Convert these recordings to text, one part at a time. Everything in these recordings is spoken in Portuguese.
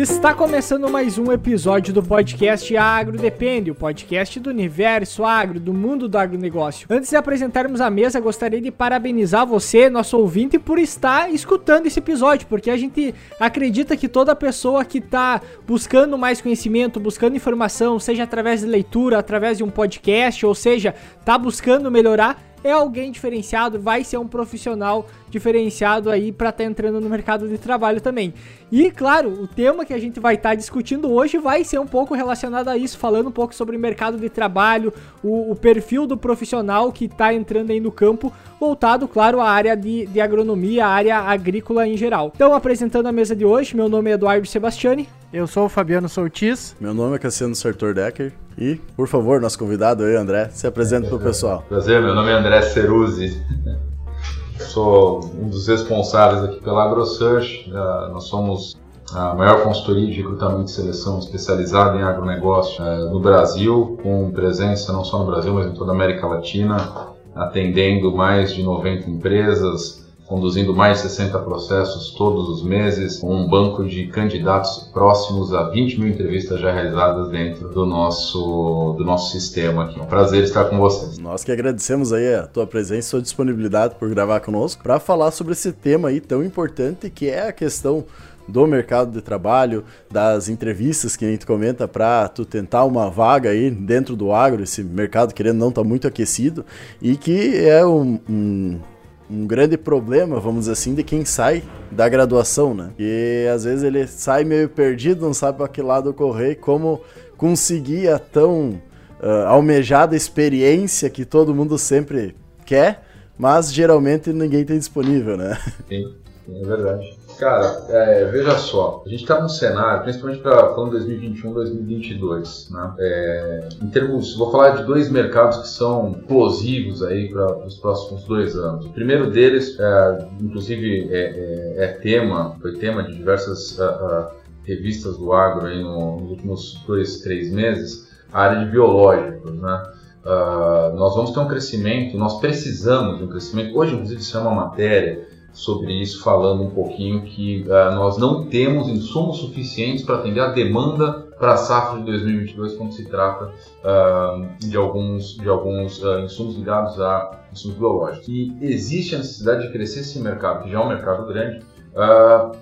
Está começando mais um episódio do podcast Agro Depende, o podcast do universo agro, do mundo do agronegócio. Antes de apresentarmos a mesa, gostaria de parabenizar você, nosso ouvinte, por estar escutando esse episódio, porque a gente acredita que toda pessoa que está buscando mais conhecimento, buscando informação, seja através de leitura, através de um podcast, ou seja, está buscando melhorar, é alguém diferenciado, vai ser um profissional diferenciado aí para estar tá entrando no mercado de trabalho também. E claro, o tema que a gente vai estar tá discutindo hoje vai ser um pouco relacionado a isso, falando um pouco sobre o mercado de trabalho, o, o perfil do profissional que está entrando aí no campo, voltado, claro, à área de, de agronomia, à área agrícola em geral. Então, apresentando a mesa de hoje, meu nome é Eduardo Sebastiani. Eu sou o Fabiano Soutis. Meu nome é Cassiano Sartor Decker. E, por favor, nosso convidado aí, André, se apresenta para o pessoal. Prazer, meu nome é André Ceruzzi. Sou um dos responsáveis aqui pela AgroSearch. Uh, nós somos a maior consultoria de recrutamento e seleção especializada em agronegócio uh, no Brasil, com presença não só no Brasil, mas em toda a América Latina, atendendo mais de 90 empresas, conduzindo mais de 60 processos todos os meses, com um banco de candidatos próximos a 20 mil entrevistas já realizadas dentro do nosso, do nosso sistema aqui. É um prazer estar com vocês. Nós que agradecemos aí a tua presença e sua disponibilidade por gravar conosco para falar sobre esse tema aí tão importante que é a questão do mercado de trabalho, das entrevistas que a gente comenta para tu tentar uma vaga aí dentro do agro, esse mercado querendo não tá muito aquecido e que é um, um um grande problema, vamos dizer assim, de quem sai da graduação, né? E às vezes ele sai meio perdido, não sabe para que lado correr, como conseguir a tão uh, almejada experiência que todo mundo sempre quer, mas geralmente ninguém tem disponível, né? Sim, é verdade. Cara, é, veja só, a gente está num cenário, principalmente para falando 2021, 2022, né? É, em termos, vou falar de dois mercados que são explosivos aí para os próximos dois anos. O primeiro deles, é, inclusive, é, é, é, tema, foi tema de diversas uh, uh, revistas do agro aí no, nos últimos dois, três meses, a área de biológicos, né? Uh, nós vamos ter um crescimento, nós precisamos de um crescimento. Hoje, inclusive, isso é uma matéria sobre isso, falando um pouquinho que uh, nós não temos insumos suficientes para atender a demanda para a safra de 2022 quando se trata uh, de alguns, de alguns uh, insumos ligados a insumos biológicos. E existe a necessidade de crescer esse mercado, que já é um mercado grande,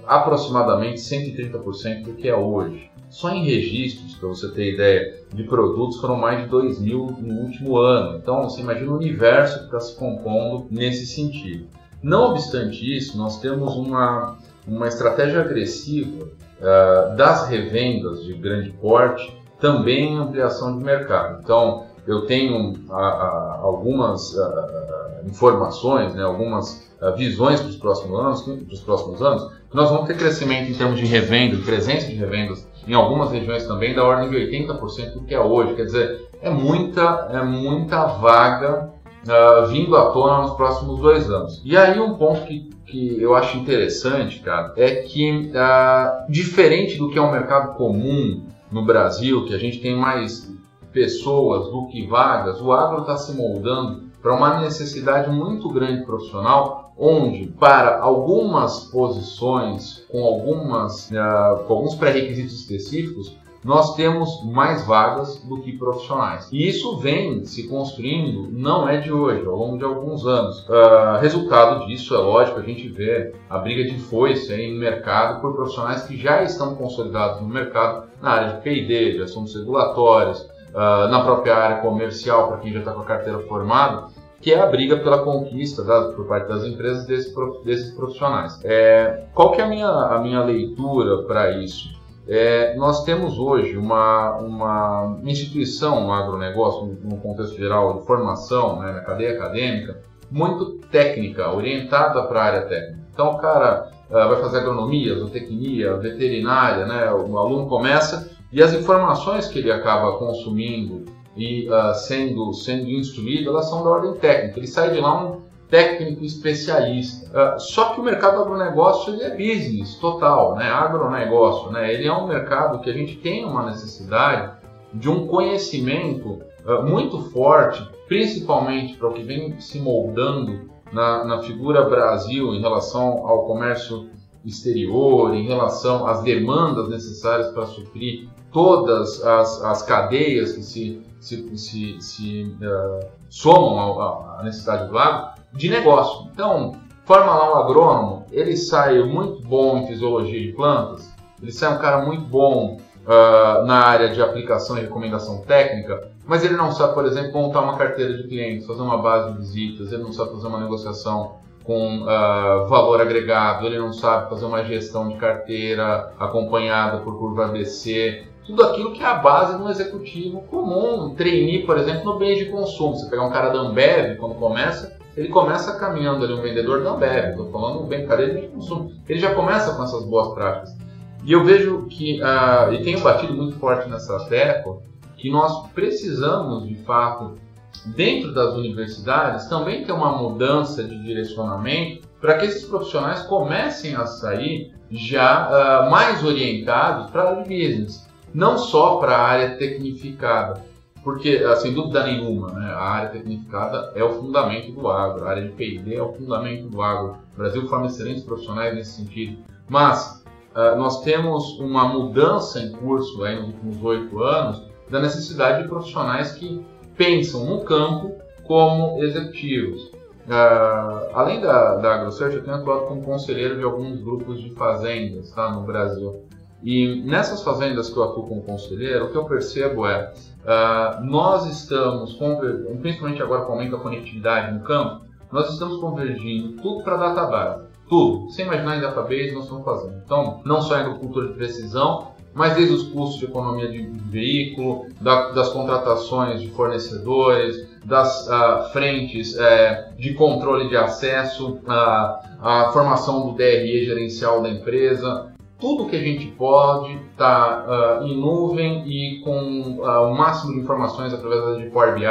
aproximadamente 130% do que é hoje. Só em registros, para você ter ideia, de produtos foram mais de 2 mil no último ano. Então, você imagina o universo que está se compondo nesse sentido. Não obstante isso, nós temos uma, uma estratégia agressiva uh, das revendas de grande porte, também em ampliação de mercado. Então, eu tenho uh, uh, algumas informações, né, algumas visões para os próximos anos, para os próximos anos, que nós vamos ter crescimento em termos de revenda, de presença de revendas em algumas regiões também da ordem de 80% do que é hoje. Quer dizer, é muita, é muita vaga uh, vindo à tona nos próximos dois anos. E aí um ponto que, que eu acho interessante, cara, é que uh, diferente do que é um mercado comum no Brasil, que a gente tem mais pessoas do que vagas, o agro está se moldando para uma necessidade muito grande profissional, onde para algumas posições com algumas uh, com alguns pré-requisitos específicos nós temos mais vagas do que profissionais. E isso vem se construindo, não é de hoje, ao longo de alguns anos. Uh, resultado disso, é lógico, a gente vê a briga de foice aí no mercado por profissionais que já estão consolidados no mercado na área de P&D, de assuntos regulatórios, uh, na própria área comercial, para quem já está com a carteira formada, que é a briga pela conquista por parte das empresas desse, desses profissionais. É, qual que é a minha, a minha leitura para isso? É, nós temos hoje uma, uma instituição no agronegócio, no contexto geral de formação, né, na cadeia acadêmica, muito técnica, orientada para a área técnica. Então o cara uh, vai fazer agronomia, zootecnia, veterinária, né, o aluno começa e as informações que ele acaba consumindo e uh, sendo, sendo instruído, elas são da ordem técnica. Ele sai de lá um técnico especialista. Uh, só que o mercado agronegócio ele é business total, né? Agronegócio, né? Ele é um mercado que a gente tem uma necessidade de um conhecimento uh, muito forte, principalmente para o que vem se moldando na, na figura Brasil em relação ao comércio exterior, em relação às demandas necessárias para suprir todas as, as cadeias que se, se, se, se uh, somam à necessidade do agro, de negócio. Então, forma lá um agrônomo, ele sai muito bom em fisiologia de plantas, ele sai um cara muito bom uh, na área de aplicação e recomendação técnica, mas ele não sabe, por exemplo, montar uma carteira de clientes, fazer uma base de visitas, ele não sabe fazer uma negociação com uh, valor agregado, ele não sabe fazer uma gestão de carteira acompanhada por curva ABC, tudo aquilo que é a base de um executivo comum, um trainee, por exemplo, no bem de consumo. Você pegar um cara da Ambev, quando começa, ele começa caminhando ali um vendedor da Ambev, estou falando bem, cara, de consumo. Ele já começa com essas boas práticas. E eu vejo que, uh, e tenho batido muito forte nessa tecla, que nós precisamos, de fato, dentro das universidades, também ter uma mudança de direcionamento para que esses profissionais comecem a sair já uh, mais orientados para a business, não só para a área tecnificada, porque, uh, sem dúvida nenhuma, né, a área tecnificada é o fundamento do agro, a área de P&D é o fundamento do agro. O Brasil forma excelentes profissionais nesse sentido, mas uh, nós temos uma mudança em curso aí nos últimos oito anos da necessidade de profissionais que pensam no campo como executivos. Uh, além da, da AgroSearch, eu tenho atuado como conselheiro de alguns grupos de fazendas tá, no Brasil. E nessas fazendas que eu atuo como conselheiro, o que eu percebo é uh, nós estamos, principalmente agora com o aumento da conectividade no campo, nós estamos convergindo tudo para database. Tudo. Sem imaginar em database, nós estamos fazendo. Então, não só em agricultura de precisão, mas desde os custos de economia de veículo, da, das contratações de fornecedores, das uh, frentes uh, de controle de acesso, uh, a formação do DRE gerencial da empresa, tudo que a gente pode estar tá, em nuvem e com o máximo de informações através de Power BI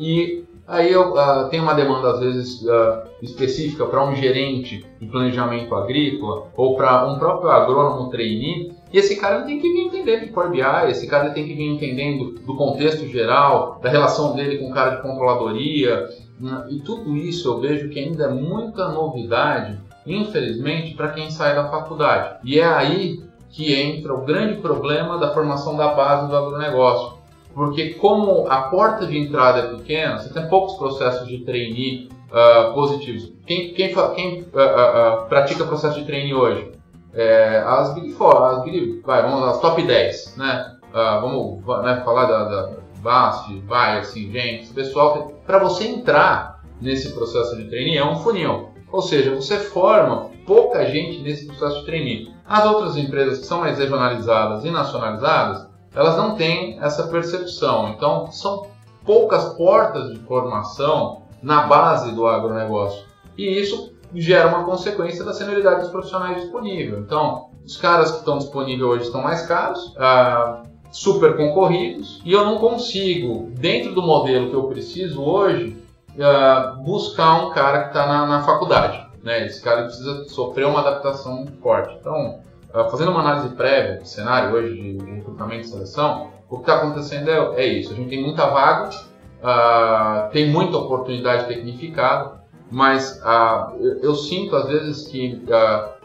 e Aí eu uh, tenho uma demanda, às vezes, uh, específica para um gerente de planejamento agrícola ou para um próprio agrônomo trainee, e esse cara tem que vir entender de Power BI, esse cara tem que vir entendendo do contexto geral, da relação dele com o cara de controladoria, e tudo isso eu vejo que ainda é muita novidade, infelizmente, para quem sai da faculdade. E é aí que entra o grande problema da formação da base do agronegócio porque como a porta de entrada é pequena, você tem poucos processos de trainee uh, positivos. Quem, quem, quem uh, uh, pratica processo de trainee hoje? É, as Big Four, as Big, vai, vamos as top 10, né? vamos né, falar da, da Bast, vai, assim, gente, pessoal, para você entrar nesse processo de trainee é um funil. Ou seja, você forma pouca gente nesse processo de trainee. As outras empresas que são mais regionalizadas e nacionalizadas, elas não têm essa percepção. Então, são poucas portas de formação na base do agronegócio. E isso gera uma consequência da senioridade dos profissionais disponíveis. Então, os caras que estão disponíveis hoje estão mais caros, ah, super concorridos, e eu não consigo, dentro do modelo que eu preciso hoje, ah, buscar um cara que está na, na, faculdade. Né? Esse cara precisa sofrer uma adaptação forte. Então, ah, fazendo uma análise prévia de cenário hoje de, recrutamento e seleção, o que está acontecendo é, é, isso. A gente tem muita vaga, uh, tem muita oportunidade tecnificada, mas uh, eu, eu, sinto às vezes que uh,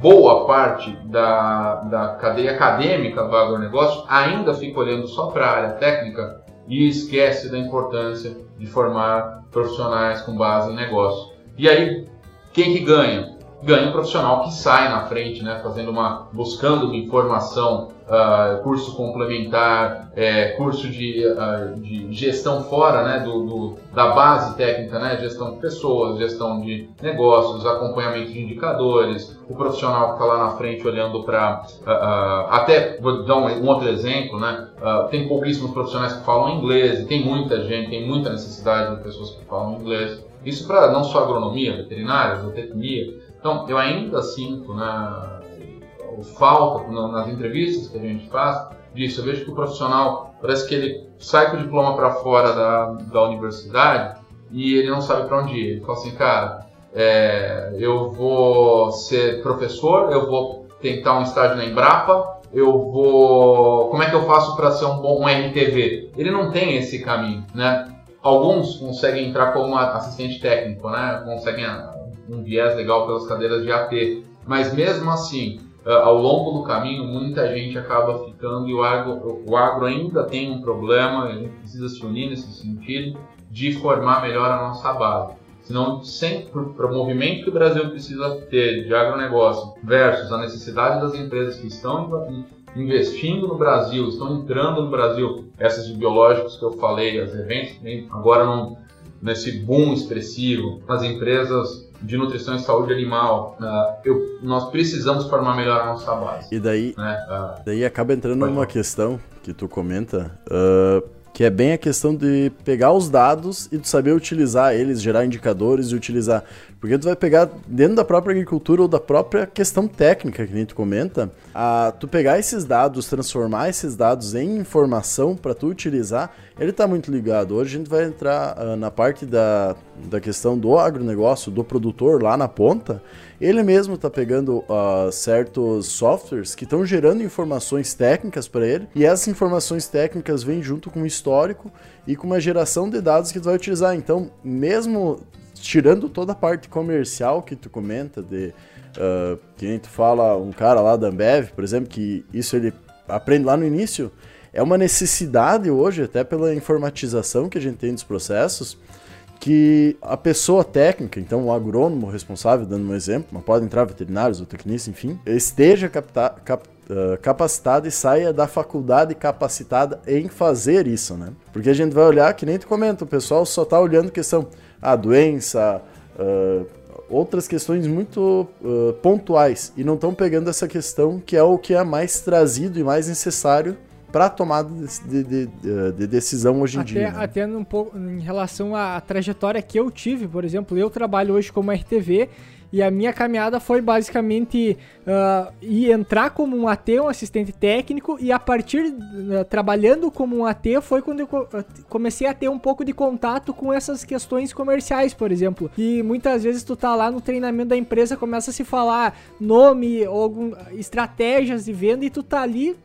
boa parte da, da cadeia acadêmica do agronegócio ainda fica olhando só para a área técnica e esquece da importância de formar profissionais com base em negócio. E aí, quem que ganha? ganha um profissional que sai na frente, né, fazendo uma, buscando uma informação, uh, curso complementar, é, curso de, uh, de gestão fora, né, do, do, da base técnica, né, gestão de pessoas, gestão de negócios, acompanhamento de indicadores, o profissional que está lá na frente olhando para, uh, até vou dar um, um outro exemplo, né, tem pouquíssimos profissionais que falam inglês, tem muita gente, tem muita necessidade de pessoas que falam inglês. Isso para não só agronomia, veterinária, zootecnia, então, eu ainda sinto na falta nas entrevistas que a gente faz disso. Eu vejo que o profissional parece que ele sai com o diploma para fora da, da universidade e ele não sabe para onde ir. Ele fala assim, cara, é, eu vou ser professor, eu vou tentar um estágio na Embrapa, eu vou. Como é que eu faço para ser um bom um RTV? Ele não tem esse caminho, né? Alguns conseguem entrar como assistente técnico, né? Conseguem um viés legal pelas cadeiras de AT. Mas mesmo assim, ao longo do caminho, muita gente acaba ficando e o agro, o agro ainda tem um problema, gente precisa se unir nesse sentido de formar melhor a nossa base. Senão, para o movimento que o Brasil precisa ter de agronegócio versus a necessidade das empresas que estão investindo no Brasil, estão entrando no Brasil, essas de biológicos que eu falei, as eventos, agora não, nesse boom expressivo, as empresas de nutrição e saúde animal, uh, eu, nós precisamos formar melhor a nossa base. E daí, né? uh, daí acaba entrando numa questão que tu comenta, uh, que é bem a questão de pegar os dados e tu saber utilizar eles, gerar indicadores e utilizar. Porque tu vai pegar dentro da própria agricultura ou da própria questão técnica que nem tu comenta, a tu pegar esses dados, transformar esses dados em informação para tu utilizar, ele está muito ligado. Hoje a gente vai entrar uh, na parte da, da questão do agronegócio, do produtor lá na ponta, ele mesmo está pegando uh, certos softwares que estão gerando informações técnicas para ele, e essas informações técnicas vêm junto com um histórico e com uma geração de dados que tu vai utilizar. Então, mesmo tirando toda a parte comercial que tu comenta, de uh, que tu fala, um cara lá da Ambev, por exemplo, que isso ele aprende lá no início, é uma necessidade hoje, até pela informatização que a gente tem dos processos, que a pessoa técnica, então o agrônomo responsável, dando um exemplo, mas pode entrar veterinários ou tecnistas, enfim, esteja capta, cap, uh, capacitado e saia da faculdade capacitada em fazer isso, né? Porque a gente vai olhar, que nem tu comenta, o pessoal só está olhando questão, a ah, doença, uh, outras questões muito uh, pontuais e não estão pegando essa questão que é o que é mais trazido e mais necessário para tomada de, de, de, de, decisão hoje em até, dia. Né? Até um pouco em relação à trajetória que eu tive, por exemplo, eu trabalho hoje como RTV e a minha caminhada foi basicamente uh, ir entrar como um AT, um assistente técnico, e a partir uh, trabalhando como um AT foi quando eu uh, comecei a ter um pouco de contato com essas questões comerciais, por exemplo. E muitas vezes tu tá lá no treinamento da empresa, começa a se falar nome algum, estratégias de venda e tu tá ali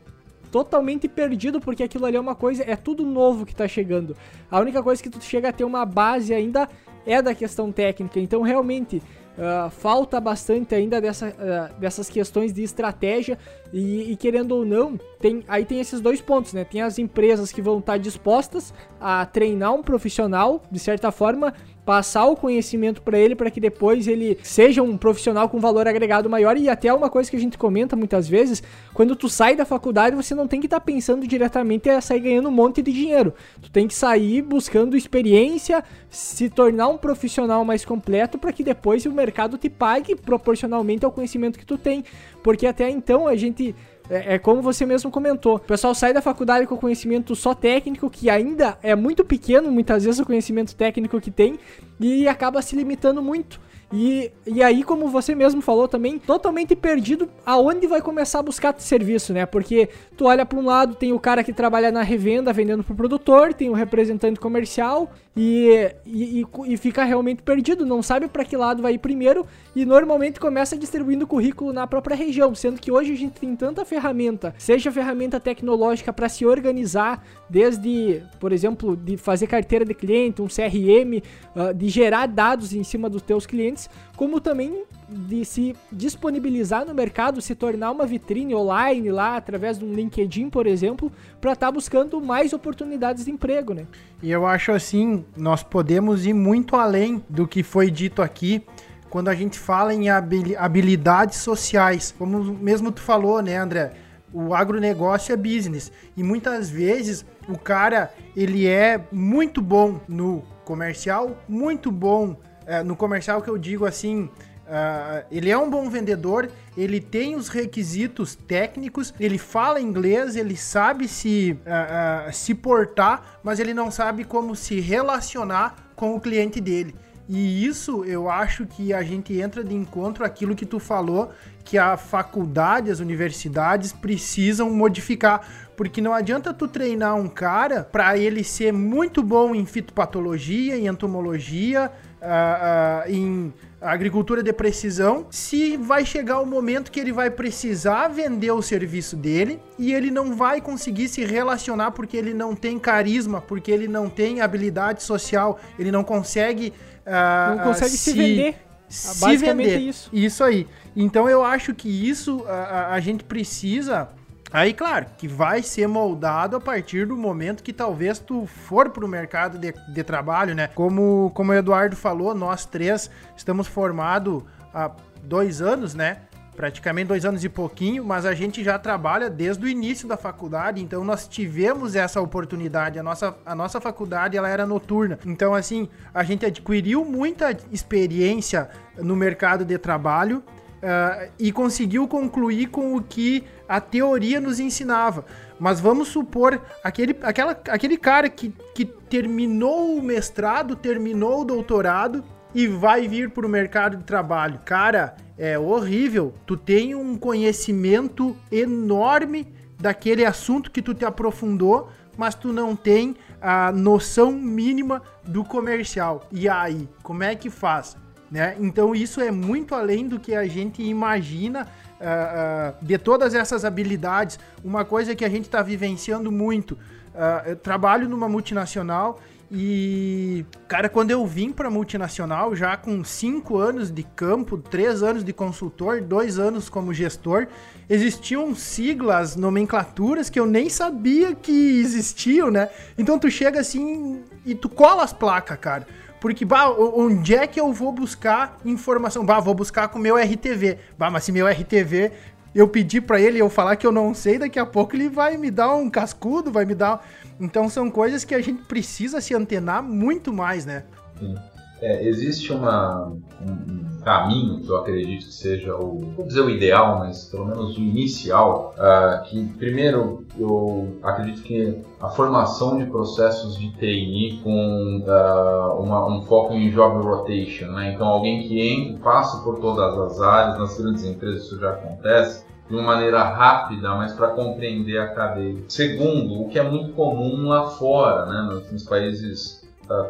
totalmente perdido, porque aquilo ali é uma coisa, é tudo novo que tá chegando. A única coisa que tu chega a ter uma base ainda é da questão técnica. Então, realmente, Uh, falta bastante ainda dessa, uh, dessas questões de estratégia e, e, querendo ou não, tem, aí tem esses dois pontos, né? Tem as empresas que vão estar dispostas a treinar um profissional, de certa forma, passar o conhecimento para ele para que depois ele seja um profissional com valor agregado maior e até uma coisa que a gente comenta muitas vezes, quando tu sai da faculdade, você não tem que estar tá pensando diretamente a sair ganhando um monte de dinheiro. Tu tem que sair buscando experiência, se tornar um profissional mais completo para que depois o mercado te pague proporcionalmente ao conhecimento que tu tem, porque até então a gente é, é, como você mesmo comentou. O pessoal sai da faculdade com conhecimento só técnico, que ainda é muito pequeno, muitas vezes, o conhecimento técnico que tem, e acaba se limitando muito. E, e aí, como você mesmo falou também, totalmente perdido aonde vai começar a buscar serviço, né? Porque tu olha para um lado, tem o cara que trabalha na revenda vendendo pro produtor, tem o representante comercial e, e, e fica realmente perdido, não sabe para que lado vai ir primeiro e normalmente começa distribuindo currículo na própria região, sendo que hoje a gente tem tanta ferramenta, seja ferramenta tecnológica para se organizar, desde, por exemplo, de fazer carteira de cliente, um CRM, ah, de gerar dados em cima dos teus clientes como também de se disponibilizar no mercado, se tornar uma vitrine online lá, através de um LinkedIn, por exemplo, para estar tá buscando mais oportunidades de emprego, né? E eu acho assim, nós podemos ir muito além do que foi dito aqui quando a gente fala em habilidades sociais. Como mesmo tu falou, né, André? O agronegócio é business e muitas vezes o cara ele é muito bom no comercial, muito bom é, no comercial que eu digo assim, uh, ele é um bom vendedor, ele tem os requisitos técnicos, ele fala inglês, ele sabe se, uh, uh, se portar, mas ele não sabe como se relacionar com o cliente dele. E isso eu acho que a gente entra de encontro aquilo que tu falou, que a faculdade, as universidades precisam modificar, porque não adianta tu treinar um cara para ele ser muito bom em fitopatologia, em entomologia, uh, uh, em agricultura de precisão, se vai chegar o momento que ele vai precisar vender o serviço dele e ele não vai conseguir se relacionar porque ele não tem carisma, porque ele não tem habilidade social, ele não consegue. Uh, não consegue se, se vender se vender. Isso. isso aí. Então eu acho que isso a, a gente precisa Aí, claro, que vai ser moldado a partir do momento que talvez tu for para o mercado de, de, trabalho, né? Como, como o Eduardo falou, nós três estamos formados há dois anos, né? Praticamente dois anos e pouquinho, mas a gente já trabalha desde o início da faculdade, então nós tivemos essa oportunidade. A nossa, a nossa faculdade ela era noturna, então assim a gente adquiriu muita experiência no mercado de trabalho uh, e conseguiu concluir com o que a teoria nos ensinava. Mas vamos supor aquele, aquela, aquele cara que, que terminou o mestrado, terminou o doutorado e vai vir para o mercado de trabalho. Cara, é horrível. Tu tem um conhecimento enorme daquele assunto que tu te aprofundou, mas tu não tem a noção mínima do comercial. E aí, como é que faz? Né? Então isso é muito além do que a gente imagina uh, uh, de todas essas habilidades. Uma coisa que a gente está vivenciando muito. Uh, eu trabalho numa multinacional e, cara, quando eu vim para multinacional, já com cinco anos de campo, três anos de consultor, dois anos como gestor, existiam siglas, nomenclaturas que eu nem sabia que existiam, né? Então tu chega assim e tu cola as placas, cara. Porque, bah, onde é que eu vou buscar informação? Bah, vou buscar com o meu RTV. Bah, mas se meu RTV eu pedir para ele eu falar que eu não sei, daqui a pouco ele vai me dar um cascudo, vai me dar. Então são coisas que a gente precisa se antenar muito mais, né? Sim. É, existe uma, um caminho que eu acredito que seja o, vou dizer o ideal, mas pelo menos o inicial, uh, que primeiro eu acredito que a formação de processos de TI com uh, uma, um foco em job rotation, né? então alguém que entra, passa por todas as áreas, nas grandes empresas isso já acontece, de uma maneira rápida, mas para compreender a cadeia. Segundo, o que é muito comum lá fora, né, nos países uh,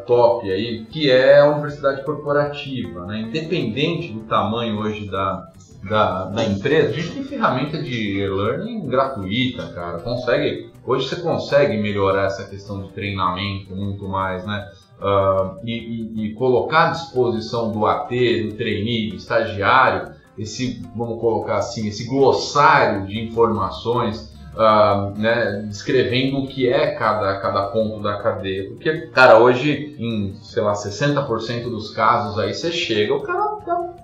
top aí, que é a universidade corporativa. Né? Independente do tamanho hoje da, da, da, empresa, a gente tem ferramenta de e-learning gratuita, cara. Consegue, hoje você consegue melhorar essa questão de treinamento muito mais, né? Uh, e, e, e, colocar à disposição do AT, do trainee, do estagiário, esse, vamos colocar assim, esse glossário de informações uh, né, descrevendo o que é cada, cada ponto da cadeia. Porque, cara, hoje, em, sei lá, 60% dos casos aí, você chega, o cara tá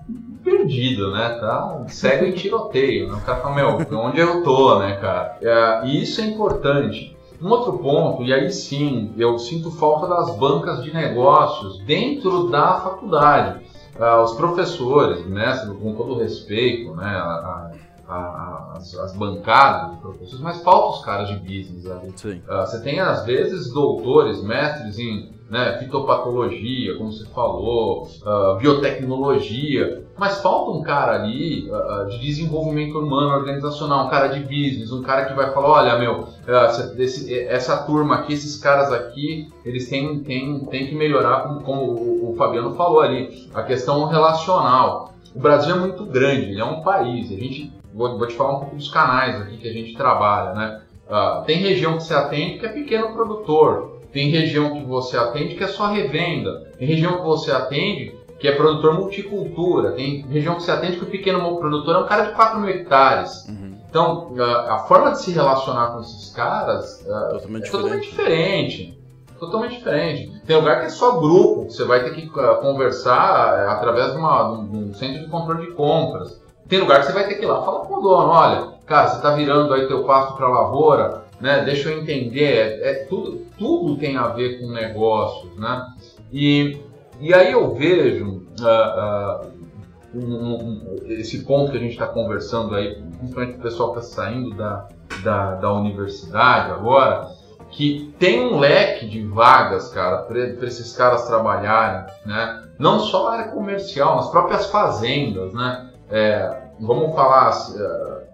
perdido, né? Tá cego em tiroteio, né? O cara fala, meu, onde eu tô, né, cara? Uh, e isso é importante. Um outro ponto, e aí sim, eu sinto falta das bancas de negócios dentro da faculdade. Uh, os professores, né, com todo respeito, né, a, a as, as, bancadas dos professores, mas falta os caras de business ali. Uh, você tem, às vezes, doutores, mestres em né, fitopatologia, como você falou, uh, biotecnologia, mas falta um cara ali uh, de desenvolvimento humano, organizacional, um cara de business, um cara que vai falar, olha, meu, essa, esse, essa turma aqui, esses caras aqui, eles têm, têm, têm que melhorar, como, como o, o Fabiano falou ali, a questão relacional. O Brasil é muito grande, ele é um país, a gente vou, vou te falar um pouco dos canais aqui que a gente trabalha, né? Uh, tem região que você atende que é pequeno produtor, tem região que você atende que é só revenda, tem região que você atende que é produtor multicultura, tem região que você atende que o pequeno produtor é um cara de 4 mil hectares. Uhum. Então, uh, a forma de se relacionar com esses caras uh, totalmente é totalmente diferente. Totalmente diferente. Tem lugar que é só grupo, você vai ter que conversar através de, uma, de um centro de controle de compras. Tem lugar que você vai ter que ir lá falar com o dono, olha, cara, você está virando aí teu pasto para lavoura, né? Deixa eu entender, é, é, tudo, tudo tem a ver com negócios, né? E, e aí eu vejo uh, uh, um, um, esse ponto que a gente está conversando aí, principalmente o pessoal que está saindo da, da, da universidade agora, que tem um leque de vagas, cara, para esses caras trabalharem, né? Não só na área comercial, nas próprias fazendas, né? É, vamos falar, é,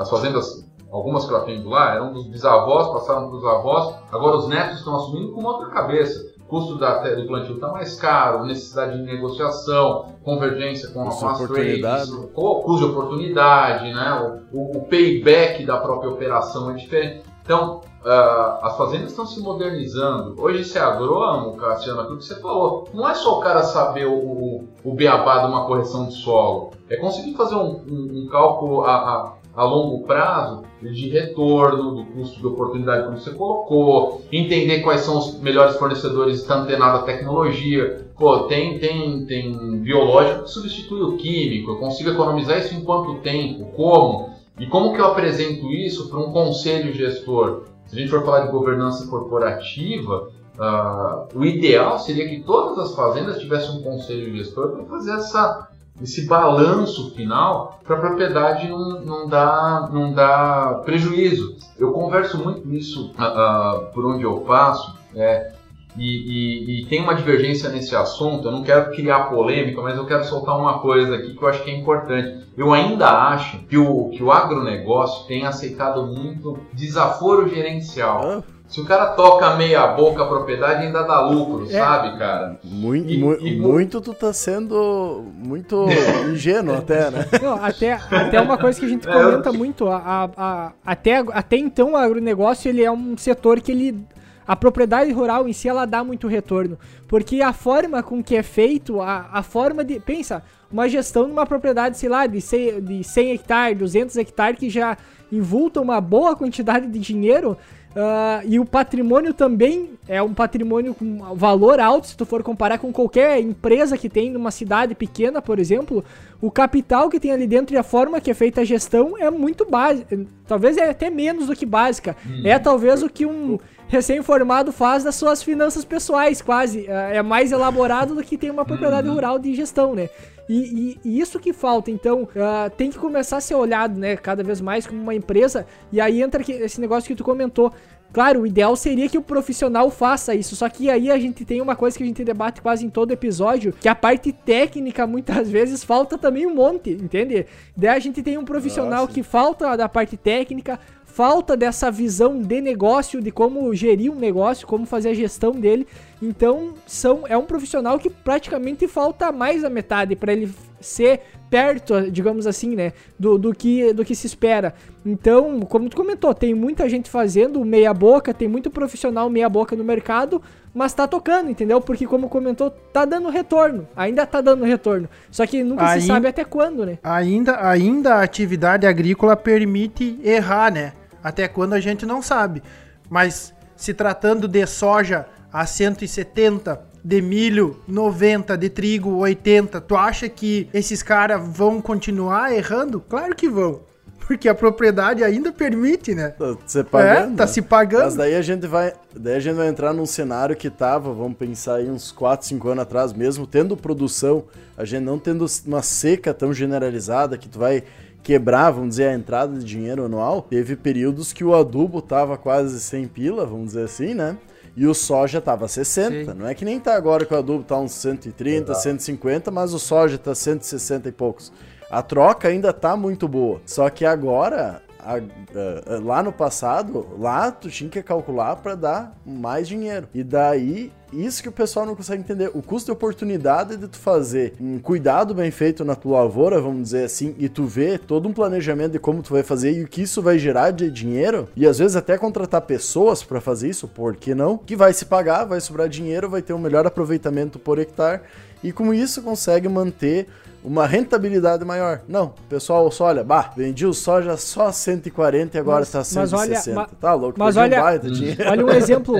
as fazendas, algumas que eu atendo lá, eram dos bisavós, passaram para os avós, agora os netos estão assumindo com outra cabeça. O custo da, do plantio está mais caro, necessidade de negociação, convergência com, custo as trades, custo de oportunidade, né? O, o, o, payback da própria operação é diferente. Então, uh, as fazendas estão se modernizando. Hoje ser agrônomo, Cassiano, aquilo que você falou, não é só o cara saber o, o, o beabá de uma correção de solo, é conseguir fazer um, um, um cálculo a, a, a, longo prazo de retorno, do custo de oportunidade, como você colocou, entender quais são os melhores fornecedores, está antenado a tecnologia. Pô, tem, tem, tem biológico que substitui o químico, eu consigo economizar isso em quanto tempo, como? E como que eu apresento isso para um conselho gestor? Se a gente for falar de governança corporativa, uh, o ideal seria que todas as fazendas tivessem um conselho gestor para fazer essa, esse balanço final para a propriedade não, não, dar, não dar prejuízo. Eu converso muito isso uh, uh, por onde eu passo. É, e, e, e, tem uma divergência nesse assunto. Eu não quero criar polêmica, mas eu quero soltar uma coisa aqui que eu acho que é importante. Eu ainda acho que o, que o agronegócio tem aceitado muito desaforo gerencial. Se o cara toca meia boca a propriedade, ainda dá lucro, é. sabe, cara? Muito, e, mu e, muito tu tá sendo muito ingênuo até, né? Não, até, até uma coisa que a gente comenta é, eu... muito, a, a, a, até, até então o agronegócio ele é um setor que ele a propriedade rural em si ela dá muito retorno, porque a forma com que é feito, a, a forma de, pensa, uma gestão de uma propriedade, sei lá, de 100, de 100 hectares, 200 hectares que já invulta uma boa quantidade de dinheiro, Uh, e o patrimônio também é um patrimônio com valor alto, se tu for comparar com qualquer empresa que tem numa cidade pequena, por exemplo, o capital que tem ali dentro e a forma que é feita a gestão é muito básica, talvez é até menos do que básica, hum. é talvez o que um recém-formado faz das suas finanças pessoais, quase, é, é mais elaborado do que tem uma propriedade hum. rural de gestão, né? E, e, e, isso que falta, então, uh, tem que começar a ser olhado, né, cada vez mais como uma empresa. E aí entra esse negócio que tu comentou. Claro, o ideal seria que o profissional faça isso, só que aí a gente tem uma coisa que a gente debate quase em todo episódio, que a parte técnica muitas vezes falta também um monte, entende? Daí a gente tem um profissional Nossa. que falta da parte técnica, falta dessa visão de negócio, de como gerir um negócio, como fazer a gestão dele. Então, são, é um profissional que praticamente falta mais a metade para ele ser perto, digamos assim, né, do, do, que, do que se espera. Então, como tu comentou, tem muita gente fazendo meia boca, tem muito profissional meia boca no mercado, mas tá tocando, entendeu? Porque como comentou, tá dando retorno, ainda tá dando retorno. Só que nunca ainda, se sabe até quando, né? Ainda, ainda a atividade agrícola permite errar, né? Até quando a gente não sabe. Mas se tratando de soja a 170, de milho 90, de trigo 80, tu acha que esses caras vão continuar errando? Claro que vão. Porque a propriedade ainda permite, né? Tá se pagando. É, tá se pagando. Mas daí a gente vai, daí a gente vai entrar num cenário que tava, vamos pensar aí uns 4, 5 anos atrás mesmo, tendo produção, a gente não tendo uma seca tão generalizada que tu vai quebrar, vamos dizer, a entrada de dinheiro anual, teve períodos que o adubo tava quase 100 pila, vamos dizer assim, né? E o soja tava 60. Sim. Não é que nem tá agora que o adubo tá uns 130, Exato. 150, mas o soja tá 160 e poucos. A troca ainda tá muito boa. Só que agora a, a, lá no passado, lá tu tinha que calcular para dar mais dinheiro. E daí, isso que o pessoal não consegue entender. O custo de oportunidade de tu fazer um cuidado bem feito na tua lavoura, vamos dizer assim, e tu ver todo um planejamento de como tu vai fazer e o que isso vai gerar de dinheiro, e às vezes até contratar pessoas para fazer isso, por que não? Que vai se pagar, vai sobrar dinheiro, vai ter um melhor aproveitamento por hectare, e com isso consegue manter uma rentabilidade maior. Não, o pessoal só olha, bah, vendi o soja só 140 e agora mas, tá 160. Mas olha, tá louco? Mas olha, um olha um exemplo,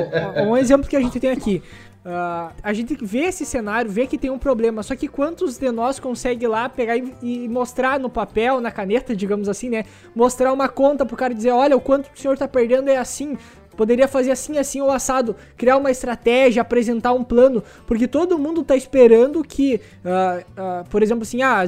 um exemplo que a gente tem aqui. Uh, a gente vê esse cenário, vê que tem um problema, só que quantos de nós consegue lá pegar e, e, mostrar no papel, na caneta, digamos assim, né? Mostrar uma conta pro cara dizer, olha, o quanto o senhor tá perdendo é assim, Poderia fazer assim, assim ou assado, criar uma estratégia, apresentar um plano, porque todo mundo tá esperando que, uh, uh, por exemplo, assim, ah,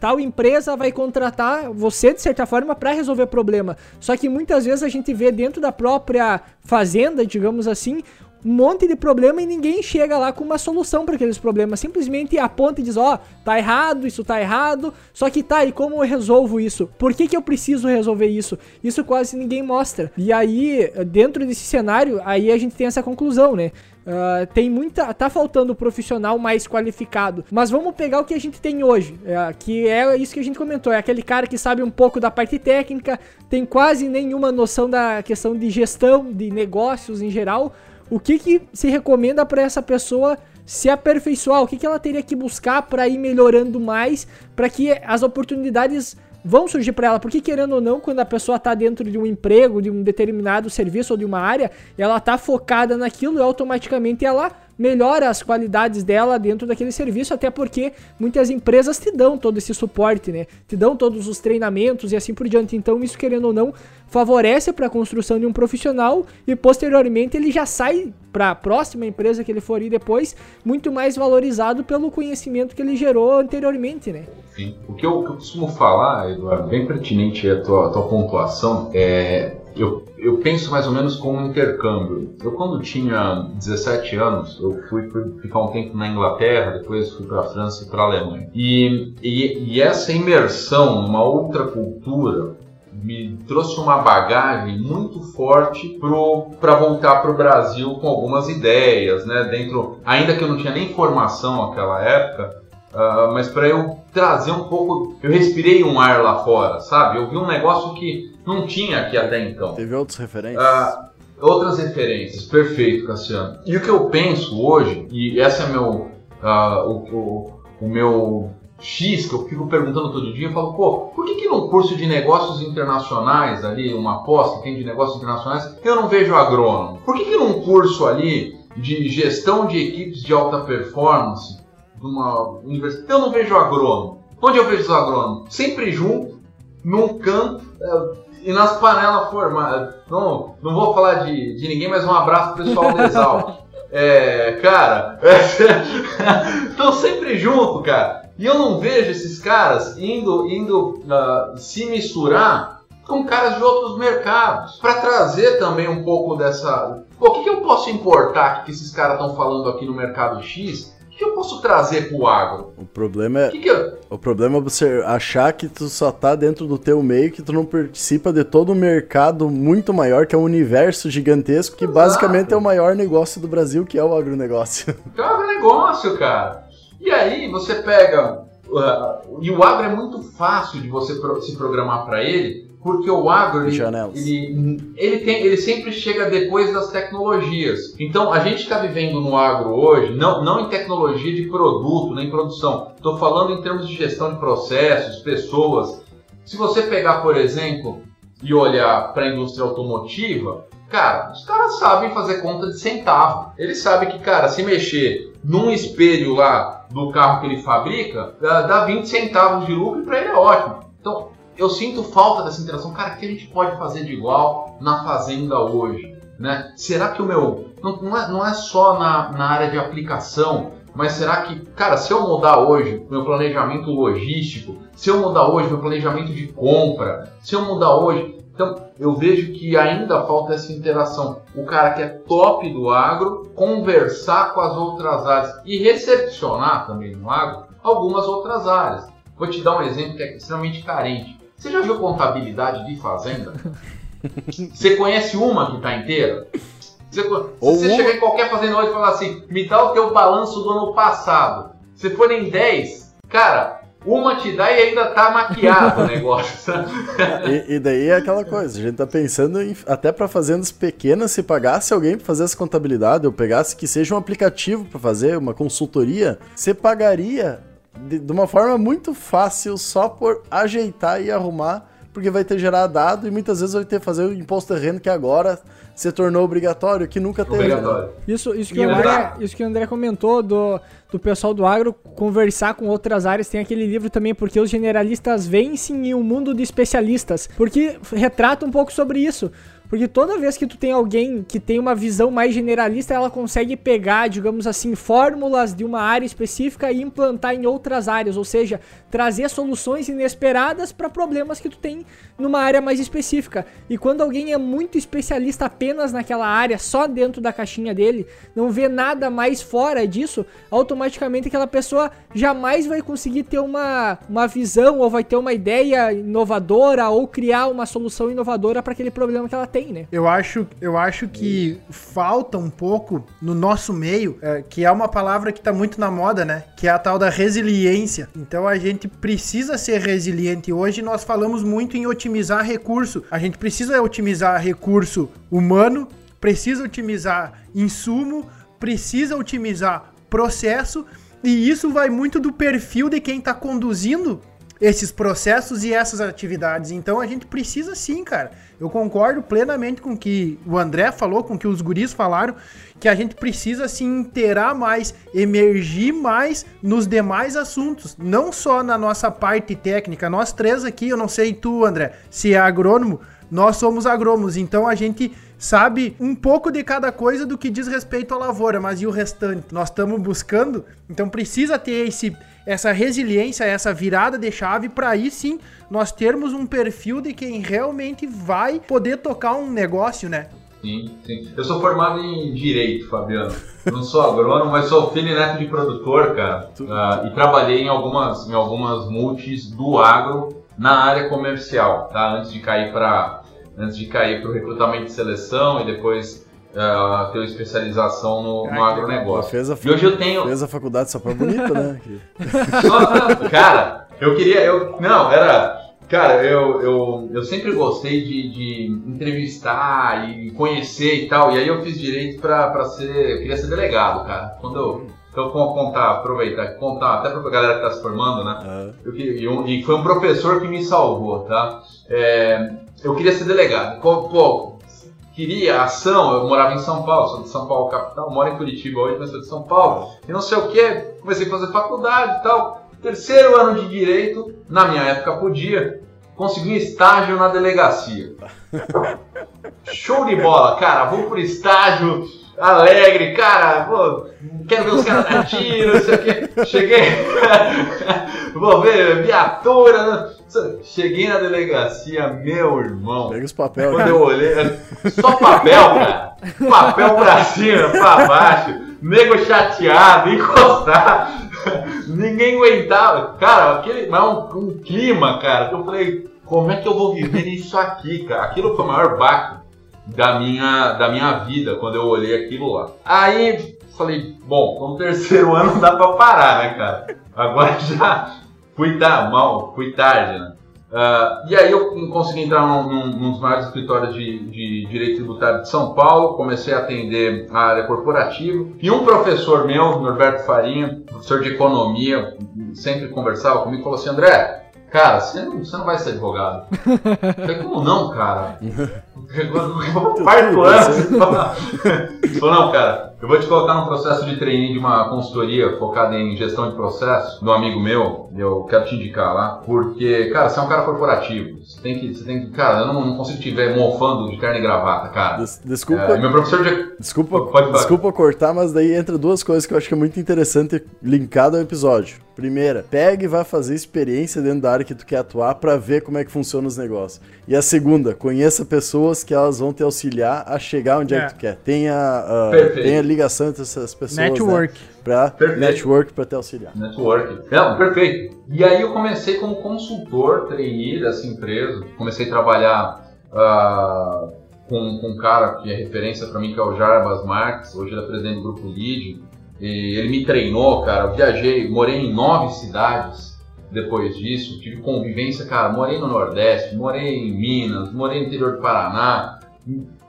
tal empresa vai contratar você de certa forma para resolver problema. Só que muitas vezes a gente vê dentro da própria fazenda, digamos assim, um monte de problema e ninguém chega lá com uma solução para aqueles problemas. Simplesmente aponta e diz: Ó, oh, tá errado, isso tá errado. Só que tá, e como eu resolvo isso? Por que, que eu preciso resolver isso? Isso quase ninguém mostra. E aí, dentro desse cenário, aí a gente tem essa conclusão, né? Uh, tem muita. Tá faltando profissional mais qualificado. Mas vamos pegar o que a gente tem hoje. Uh, que é isso que a gente comentou. É aquele cara que sabe um pouco da parte técnica, tem quase nenhuma noção da questão de gestão, de negócios em geral. O que, que se recomenda para essa pessoa se aperfeiçoar? O que, que ela teria que buscar para ir melhorando mais, para que as oportunidades vão surgir para ela, porque querendo ou não, quando a pessoa está dentro de um emprego, de um determinado serviço ou de uma área, ela está focada naquilo e automaticamente ela melhora as qualidades dela dentro daquele serviço, até porque muitas empresas te dão todo esse suporte, né? Te dão todos os treinamentos e assim por diante. Então, isso querendo ou não, favorece para a construção de um profissional e posteriormente ele já sai para a próxima empresa que ele for ir depois muito mais valorizado pelo conhecimento que ele gerou anteriormente, né? Sim. O que eu, que eu costumo falar, Eduardo, bem pertinente a tua, a tua pontuação, é eu, eu penso mais ou menos como um intercâmbio. Eu, quando tinha 17 anos, eu fui ficar um tempo na Inglaterra, depois fui para a França e para a Alemanha. E, e, e essa imersão numa outra cultura me trouxe uma bagagem muito forte para voltar para o Brasil com algumas ideias, né? Dentro, ainda que eu não tinha nem formação naquela época, uh, mas para eu trazer um pouco, eu respirei um ar lá fora, sabe? Eu vi um negócio que não tinha aqui até então. Teve outras referências? Uh, outras referências, perfeito, Cassiano. E o que eu penso hoje, e essa é meu, uh, o, o, o, meu X que eu fico perguntando todo dia, eu falo, pô, por que, que num curso de negócios internacionais ali, uma pós que tem de negócios internacionais, eu não vejo agrônomo? Por que, que num curso ali de gestão de equipes de alta performance, de uma universidade, eu não vejo agrônomo? Onde eu vejo os agrônomos? Sempre junto, num canto, uh, e nas panelas formadas. Não, não vou falar de, de ninguém, mas um abraço pro pessoal do Exalc. É, cara, estão sempre junto, cara. E eu não vejo esses caras indo, indo uh, se misturar com caras de outros mercados para trazer também um pouco dessa. Pô, o que, que eu posso importar que esses caras estão falando aqui no mercado X que eu posso trazer pro agro? O problema é. Que que eu... O problema é você achar que tu só tá dentro do teu meio, que tu não participa de todo o mercado muito maior, que é um universo gigantesco, que Exato. basicamente é o maior negócio do Brasil, que é o agronegócio. Que é o agronegócio, cara. E aí você pega. Uh, e o agro é muito fácil de você pro, se programar para ele, porque o agro ele, ele, ele, tem, ele sempre chega depois das tecnologias. Então a gente está vivendo no agro hoje, não, não em tecnologia de produto, nem produção. Estou falando em termos de gestão de processos, pessoas. Se você pegar, por exemplo, e olhar para a indústria automotiva, cara, os caras sabem fazer conta de centavo. Eles sabem que, cara, se mexer num espelho lá do carro que ele fabrica, dá 20 centavos de lucro e para ele é ótimo. Então, eu sinto falta dessa interação. Cara, o que a gente pode fazer de igual na fazenda hoje? Né? Será que o meu. Não, não, é, não é só na, na área de aplicação, mas será que, cara, se eu mudar hoje meu planejamento logístico, se eu mudar hoje meu planejamento de compra, se eu mudar hoje. Então, eu vejo que ainda falta essa interação. O cara que é top do agro, conversar com as outras áreas e recepcionar também no agro algumas outras áreas. Vou te dar um exemplo que é extremamente carente. Você já viu contabilidade de fazenda? Você conhece uma que está inteira? Você, se você chegar em qualquer fazenda hoje e falar assim, me dá o teu balanço do ano passado. Se for em 10, cara, uma te dá e ainda tá maquiado o negócio. e, e, daí é aquela coisa, a gente tá pensando em, até para fazendas pequenas, se pagasse alguém para fazer essa contabilidade, ou pegasse que seja um aplicativo para fazer, uma consultoria, você pagaria de, de, uma forma muito fácil só por ajeitar e arrumar, porque vai ter gerado dado e muitas vezes vai ter que fazer o imposto terreno que agora se tornou obrigatório, que nunca teve. Né? Isso, isso, que o André, isso que o André comentou do, do pessoal do agro conversar com outras áreas, tem aquele livro também, porque os generalistas vencem em um mundo de especialistas, porque retrata um pouco sobre isso. Porque toda vez que tu tem alguém que tem uma visão mais generalista, ela consegue pegar, digamos assim, fórmulas de uma área específica e implantar em outras áreas, ou seja, trazer soluções inesperadas para problemas que tu tem numa área mais específica. E quando alguém é muito especialista apenas naquela área, só dentro da caixinha dele, não vê nada mais fora disso, automaticamente aquela pessoa jamais vai conseguir ter uma, uma visão ou vai ter uma ideia inovadora ou criar uma solução inovadora para aquele problema que ela tem, né? Eu acho, eu acho que falta um pouco no nosso meio, é, que é uma palavra que está muito na moda, né? Que é a tal da resiliência. Então a gente precisa ser resiliente. Hoje nós falamos muito em otimizar recurso. A gente precisa otimizar recurso humano, precisa otimizar insumo, precisa otimizar processo. E isso vai muito do perfil de quem está conduzindo esses processos e essas atividades. Então a gente precisa sim, cara. Eu concordo plenamente com o que o André falou, com o que os guris falaram, que a gente precisa se inteirar mais, emergir mais nos demais assuntos, não só na nossa parte técnica. Nós três aqui, eu não sei tu, André, se é agrônomo, nós somos agrônomos, então a gente sabe um pouco de cada coisa do que diz respeito à lavoura, mas e o restante? Nós estamos buscando, então precisa ter esse essa resiliência, essa virada de chave para aí sim nós termos um perfil de quem realmente vai poder tocar um negócio, né? Sim, sim. Eu sou formado em Direito, Fabiano. Eu não sou agrônomo, mas sou filho e neto de produtor, cara. Uh, e trabalhei em algumas, em algumas multis do agro na área comercial, tá? Antes de cair para antes de cair para o recrutamento de seleção e depois uh, ter especialização no, no agronegócio. Fez a, e hoje eu tenho. Fez a faculdade só para bonito, né? Só, cara, eu queria. Eu, não, era. Cara, eu, eu, eu sempre gostei de, de entrevistar e conhecer e tal. E aí eu fiz direito pra, pra ser. Eu queria ser delegado, cara. Quando eu. Então, contar, aproveitar, contar até pra galera que tá se formando, né? Uhum. Eu, e, foi um professor que me salvou, tá? É, eu queria ser delegado. Pô, queria ação, eu morava em São Paulo, sou de São Paulo capital, moro em Curitiba hoje, mas sou de São Paulo, e não sei o que, comecei a fazer faculdade e tal. Terceiro ano de direito, na minha época podia, consegui um estágio na delegacia. Show de bola, cara, vou pro estágio alegre, cara, pô, quero ver os caras dar tiro, não sei o que. Cheguei, vou ver viatura, né? Cheguei na delegacia, meu irmão. Pega os papéis. Quando eu olhei, só papel, cara. Papel pra cima, pra baixo. Nego chateado, encostado. Ninguém aguentava. Cara, aquele, mas um, um clima, cara, que eu falei, como é que eu vou viver isso aqui, cara? Aquilo foi o maior baque da minha, da minha vida quando eu olhei aquilo lá. Aí falei, bom, no terceiro ano não dá pra parar, né, cara? Agora já fui tá, mal, fui tarde, né? Uh, e aí eu consegui entrar num, num, num dos maiores escritórios de, de, direito tributário de São Paulo, comecei a atender a área corporativa. E um professor meu, Norberto Farinha, professor de economia, sempre conversava comigo, falou assim: André, cara, você não, você não vai ser advogado. Eu falei, como não, cara? Quarto ano. Falou, não, cara, eu vou te colocar num processo de treininho de uma consultoria focada em gestão de processo, do amigo meu, eu quero te indicar lá, porque, cara, você é um cara corporativo. Você tem que, você tem que cara, eu não, não consigo te ver mofando de carne e gravata, cara. Des, desculpa. É, meu professor de... Desculpa, pode desculpa cortar, mas daí entra duas coisas que eu acho que é muito interessante linkado ao episódio. Primeira, pega e vai fazer experiência dentro da área que tu quer atuar para ver como é que funciona os negócios. E a segunda, conheça pessoas que elas vão te auxiliar a chegar onde é, é que tu quer. Tenha, uh, tenha ligação entre essas pessoas. Né, network. Né, pra, network para te auxiliar. Network. Não, perfeito. E aí eu comecei como consultor, trainee dessa empresa. Comecei a trabalhar uh, com, com um cara que é referência para mim, que é o Jarbas Marques. Hoje ele é presidente do Grupo Lead. E ele me treinou, cara. Eu viajei, morei em nove cidades depois disso. Tive convivência, cara. Morei no Nordeste, morei em Minas, morei no interior do Paraná.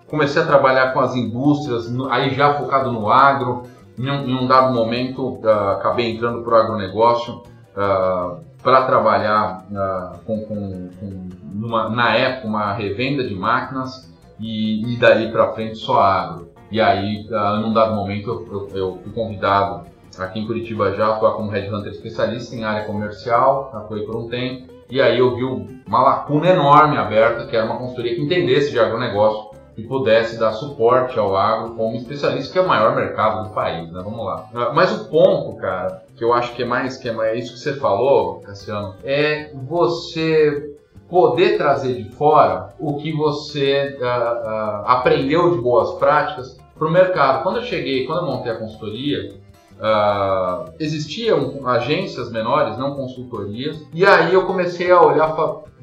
Comecei a trabalhar com as indústrias, aí já focado no agro. Em um, em um dado momento, uh, acabei entrando para o agronegócio uh, ah, para trabalhar uh, com, com, com numa, na época, uma revenda de máquinas e, e daí para frente só agro. E aí, uh, num dado momento, eu, eu, eu, fui convidado aqui em Curitiba já atuar como Headhunter especialista em área comercial, atuei por um tempo. E aí eu vi uma lacuna enorme aberta, que era uma consultoria que entendesse de agronegócio que pudesse dar suporte ao agro como especialista, que é o maior mercado do país, né? Vamos lá. Ah, mas o ponto, cara, que eu acho que é mais que é mais isso que você falou, Cassiano, é você poder trazer de fora o que você uh, uh, aprendeu de boas práticas para o mercado. Quando eu cheguei, quando eu montei a consultoria, uh, existiam agências menores, não consultorias, e aí eu comecei a olhar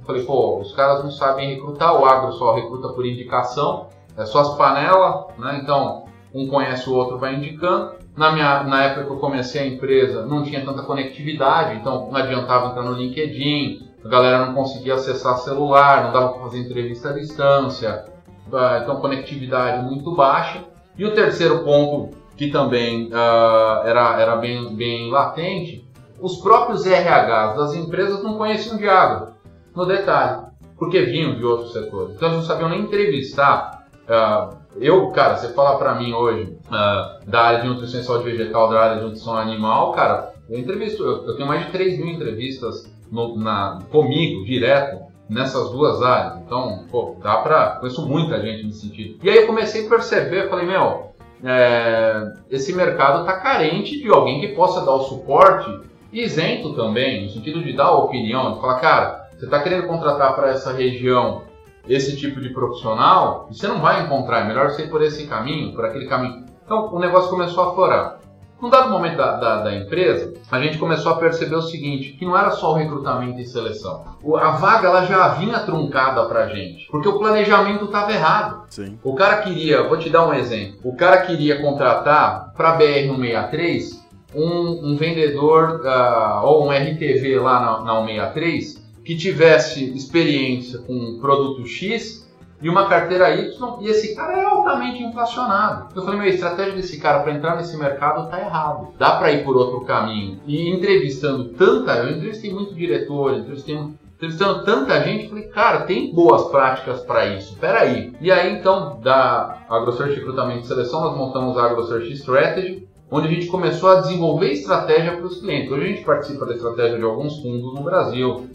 falei, pô, os caras não sabem recrutar, o agro só recruta por indicação, é só as panelas, né? Então, um conhece o outro, vai indicando. Na, minha, na época que eu comecei a empresa, não tinha tanta conectividade, então não adiantava entrar no LinkedIn, a galera não conseguia acessar celular, não dava para fazer entrevista à distância, então conectividade muito baixa. E o terceiro ponto, que também uh, era, era bem, bem latente, os próprios RHs das empresas não conheciam de água, no detalhe, porque vinham de outros setores. Então eles não sabiam nem entrevistar. Uh, eu, cara, você falar para mim hoje uh, da área de nutrição e saúde vegetal, da área de nutrição animal, cara, eu entrevisto, eu, eu tenho mais de 3 mil entrevistas no, na, comigo, direto, nessas duas áreas. Então, pô, dá pra. Conheço muita gente nesse sentido. E aí eu comecei a perceber, falei, meu, é, esse mercado está carente de alguém que possa dar o suporte isento também, no sentido de dar a opinião, de falar, cara, você está querendo contratar para essa região esse tipo de profissional, você não vai encontrar, é melhor você ir por esse caminho, por aquele caminho. Então o negócio começou a florar. Num dado momento da, da, da, empresa, a gente começou a perceber o seguinte, que não era só o recrutamento e seleção. O, a vaga ela já vinha truncada pra gente, porque o planejamento estava errado. Sim. O cara queria, vou te dar um exemplo, o cara queria contratar para BR-163 um, um vendedor uh, ou um RTV lá na, na 163 que tivesse experiência com produto X e uma carteira Y, e esse cara é altamente inflacionado. Eu falei, meu, a estratégia desse cara para entrar nesse mercado tá errado. Dá para ir por outro caminho. E entrevistando tanta, eu entrevistei muito diretor, entrevistei entrevistando tanta gente, falei, cara, tem boas práticas para isso, peraí. E aí, então, da AgroSearch Recrutamento e Seleção, nós montamos a AgroSearch Strategy, onde a gente começou a desenvolver estratégia para os clientes. Hoje a gente participa da estratégia de alguns fundos no Brasil,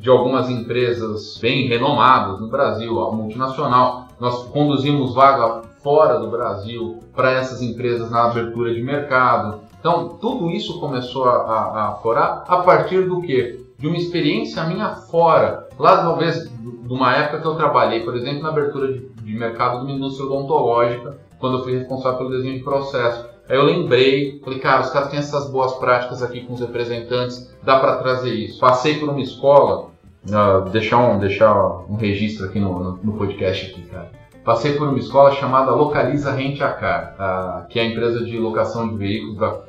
de algumas empresas bem renomadas no Brasil, a multinacional. Nós conduzimos vaga fora do Brasil para essas empresas na abertura de mercado. Então, tudo isso começou a, a, a forar a partir do que? De uma experiência minha fora. Lá, talvez, de uma época que eu trabalhei, por exemplo, na abertura de, de mercado de uma indústria odontológica, quando eu fui responsável pelo desenho de processo. Aí eu lembrei, falei, cara, os caras têm essas boas práticas aqui com os representantes, dá para trazer isso. Passei por uma escola, uh, deixar, um, deixar um registro aqui no, no, no, podcast aqui, cara. Passei por uma escola chamada Localiza Rente a Car, uh, que é a empresa de locação de veículos da,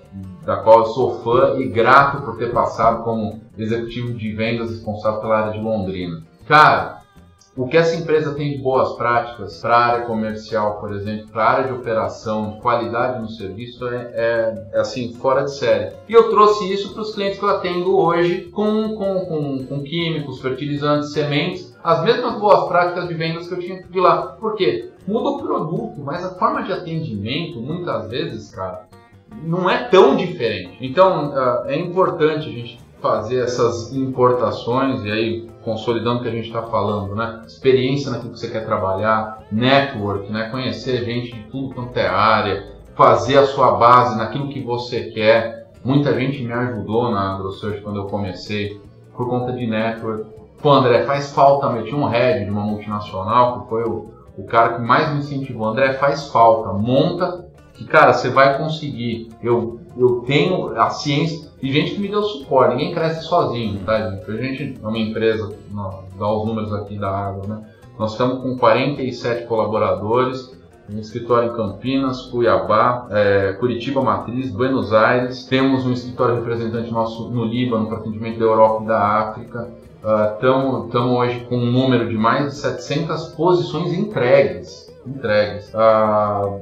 da qual eu sou fã e grato por ter passado como executivo de vendas responsável pela área de Londrina. Cara, o que essa empresa tem de boas práticas para a área comercial, por exemplo, para a área de operação, de qualidade no serviço, é, é, é, assim, fora de série. E eu trouxe isso para os clientes que eu atendo hoje com, com, com, com químicos, fertilizantes, sementes, as mesmas boas práticas de vendas que eu tinha de lá. Por quê? Muda o produto, mas a forma de atendimento, muitas vezes, cara, não é tão diferente. Então, ah, é importante a gente fazer essas importações e aí consolidando o que a gente está falando, né? Experiência naquilo que você quer trabalhar, network, né? Conhecer gente de tudo quanto é área, fazer a sua base naquilo que você quer. Muita gente me ajudou na AgroSearch quando eu comecei por conta de network. Pô, André, faz falta, tinha um head de uma multinacional que foi o, o cara que mais me incentivou. André, faz falta, monta que, cara, você vai conseguir. Eu, eu tenho a ciência e gente que me deu suporte. Ninguém cresce sozinho, tá, gente? A gente é uma empresa, não, dá os números aqui da água, né? Nós estamos com 47 colaboradores, um escritório em Campinas, Cuiabá, é, Curitiba Matriz, Buenos Aires. Temos um escritório representante nosso no Líbano para atendimento da Europa e da África. Estamos uh, hoje com um número de mais de 700 posições entregues. entregues. Uh,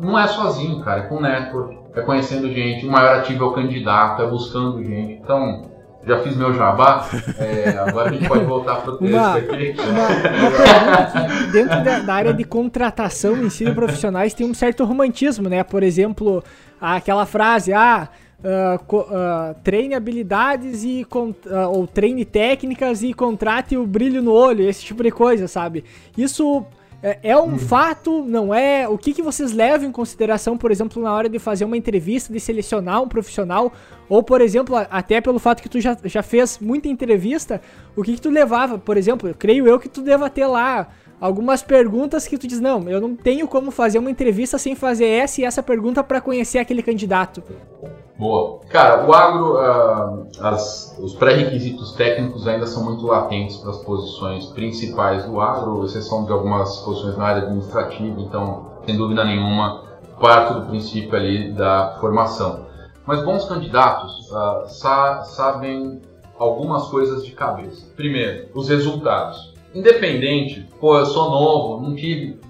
não é sozinho, cara, é com network, é conhecendo gente, o maior ativo é o candidato, é buscando gente. Então, já fiz meu jabá, é, agora a gente pode voltar para o texto uma, aqui. Uma, uma dentro da, da, área de contratação e ensino profissionais tem um certo romantismo, né? Por exemplo, aquela frase, ah, uh, uh, treine habilidades e uh, ou treine técnicas e contrate o brilho no olho, esse tipo de coisa, sabe? Isso É, é um hum. fato, não é? O que, que vocês levam em consideração, por exemplo, na hora de fazer uma entrevista, de selecionar um profissional? Ou, por exemplo, até pelo fato que tu já, já fez muita entrevista, o que, que tu levava? Por exemplo, eu creio eu que tu deva ter lá algumas perguntas que tu diz, não, eu não tenho como fazer uma entrevista sem fazer essa e essa pergunta para conhecer aquele candidato. Boa. Cara, o agro, uh, as, os pré-requisitos técnicos ainda são muito latentes para as posições principais do agro, exceção de algumas posições na área administrativa, então, sem dúvida nenhuma, parte do princípio ali da formação. Mas bons candidatos uh, sa sabem algumas coisas de cabeça. Primeiro, os resultados. Independente, pô, eu sou novo, não tive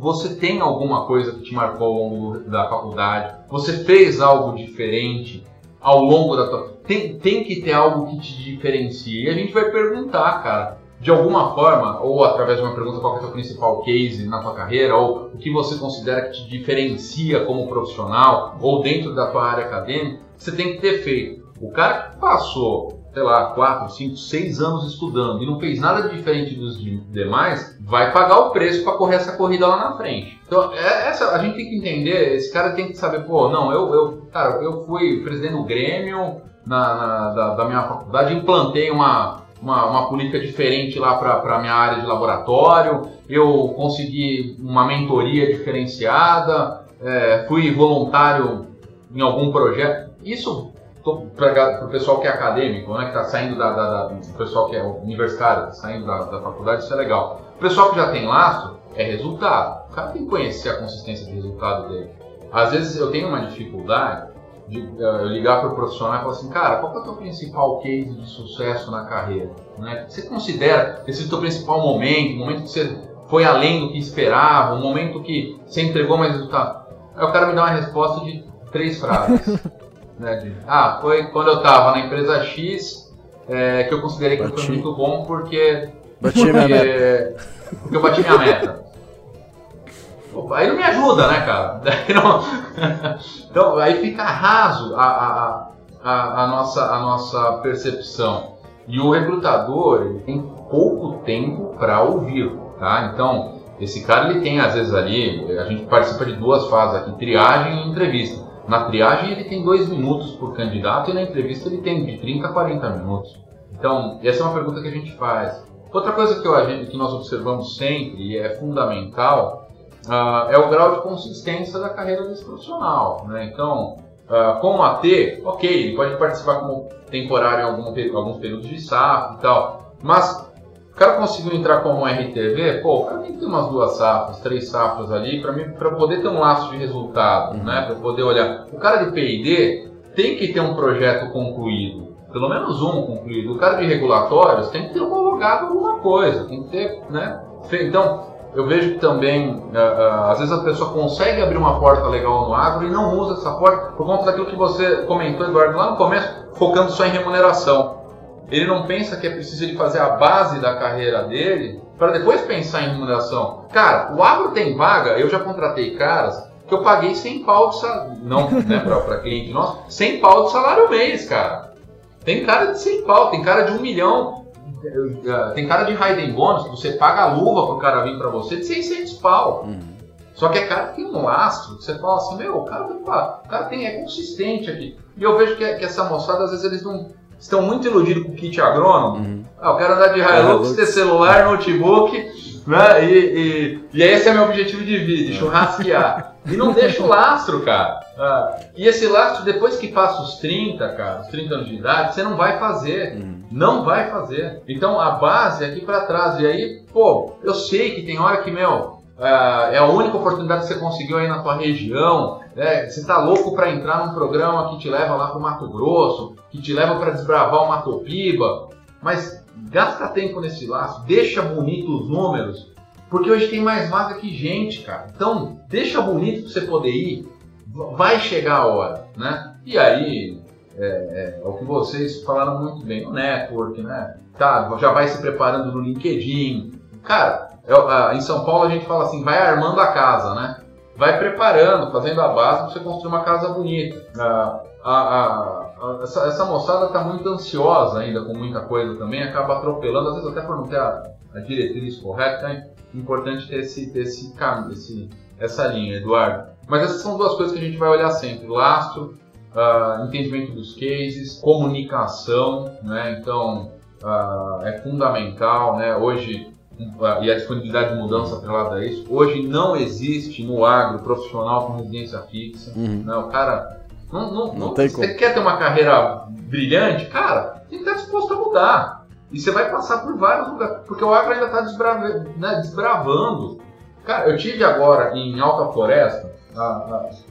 você tem alguma coisa que te marcou ao longo da faculdade? Você fez algo diferente ao longo da tua... Tem, tem que ter algo que te diferencie. E a gente vai perguntar, cara, de alguma forma, ou através de uma pergunta, qual é o teu principal case na tua carreira, ou o que você considera que te diferencia como profissional, ou dentro da tua área acadêmica, você tem que ter feito. O cara que passou sei lá, 4, 5, 6 anos estudando e não fez nada diferente dos demais, vai pagar o preço para correr essa corrida lá na frente. Então, é, essa, a gente tem que entender, esse cara tem que saber, pô, não, eu, eu cara, eu fui presidente do Grêmio na, na da, da, minha faculdade, implantei uma, uma, uma política diferente lá para a minha área de laboratório, eu consegui uma mentoria diferenciada, é, fui voluntário em algum projeto. Isso para o pessoal que é acadêmico, né, que está saindo da, da, da, pessoal que é universitário, está saindo da, da faculdade, isso é legal. O pessoal que já tem laço é resultado. O cara tem que conhecer a consistência do resultado dele. Às vezes eu tenho uma dificuldade de uh, ligar para o profissional e falar assim, cara, qual é o teu principal case de sucesso na carreira? Né? Você considera esse teu principal momento, o momento que você foi além do que esperava, o momento que você entregou mais resultado? Aí o cara me dá uma resposta de três frases. Né, de, ah, foi quando eu estava na empresa X é, que eu considerei que bati. foi muito bom porque. Bati porque, minha meta. Porque eu bati minha meta. Opa, aí não me ajuda, né, cara? Não... então, aí fica raso a, a, a, a, nossa, a nossa percepção. E o recrutador ele tem pouco tempo para ouvir, tá? Então, esse cara ele tem às vezes ali, a gente participa de duas fases aqui, triagem e entrevista. Na triagem ele tem dois minutos por candidato e na entrevista ele tem de 30 a 40 minutos. Então, essa é uma pergunta que a gente faz. Outra coisa que, eu, que nós observamos sempre e é fundamental uh, é o grau de consistência da carreira desse profissional. Né? Então, uh, como AT, ok, ele pode participar como temporário em algum, alguns períodos de safra e tal, mas cara conseguiu entrar como RTV, pô, o cara tem que ter umas duas safras, três safras ali, para mim, para poder ter um laço de resultado, uhum. né? Para poder olhar. O cara de P&D tem que ter um projeto concluído, pelo menos um concluído. O cara de regulatórios tem que ter homologado alguma coisa, tem que ter, né? Então, eu vejo que também, uh, uh, às vezes a pessoa consegue abrir uma porta legal no agro e não usa essa porta por conta daquilo que você comentou, Eduardo, lá no começo, focando só em remuneração. Ele não pensa que é preciso ele fazer a base da carreira dele para depois pensar em remuneração. Cara, o agro tem vaga, eu já contratei caras que eu paguei 100 pau de salário, não né, para cliente nosso, 100 pau de salário mês, cara. Tem cara de 100 pau, tem cara de 1 milhão, tem cara de Raiden Bônus, que você paga a luva pro cara vir para você de 600 pau. Uhum. Só que é cara que tem um lastro, que você fala assim, meu, o cara, o cara tem, é consistente aqui. E eu vejo que, que essa moçada, às vezes, eles não, estão muito iludidos com o kit agrônomo. Uhum. Ah, eu quero andar de Hilux, ter celular, notebook, né? E, e, e esse é meu objetivo de vida, churrasquear. e não deixa o lastro, cara. Ah, e esse lastro, depois que passa os 30, cara, os 30 anos de idade, você não vai fazer. Uhum. Não vai fazer. Então a base é aqui para trás. E aí, pô, eu sei que tem hora que, meu, é, é a única oportunidade que você conseguiu aí na tua região, né? você está louco para entrar num programa que te leva lá para o Mato Grosso, que te leva para desbravar o Mato Piba, mas gasta tempo nesse laço, deixa bonito os números, porque hoje tem mais vaga que gente, cara. Então, deixa bonito para você poder ir, vai chegar a hora, né? E aí, é, é, é, o que vocês falaram muito bem, o network, né? Tá, já vai se preparando no LinkedIn. Cara, em São Paulo a gente fala assim, vai armando a casa, né? Vai preparando, fazendo a base para você construir uma casa bonita. A, a, a, essa, essa, moçada está muito ansiosa ainda com muita coisa também, acaba atropelando, às vezes até por não ter a, diretriz correta, é importante ter esse, ter esse caminho, esse, essa linha, Eduardo. Mas essas são duas coisas que a gente vai olhar sempre: lastro, uh, entendimento dos cases, comunicação, né? Então uh, é fundamental, né? Hoje e a disponibilidade de mudança atrelada a isso. Hoje não existe no agro profissional com residência fixa. Uhum. Né? O cara não, não, não, não tem você como. quer ter uma carreira brilhante, cara, tem que estar disposto a mudar. E você vai passar por vários lugares, porque o agro ainda está desbravando, né, desbravando. Cara, eu tive agora em Alta Floresta,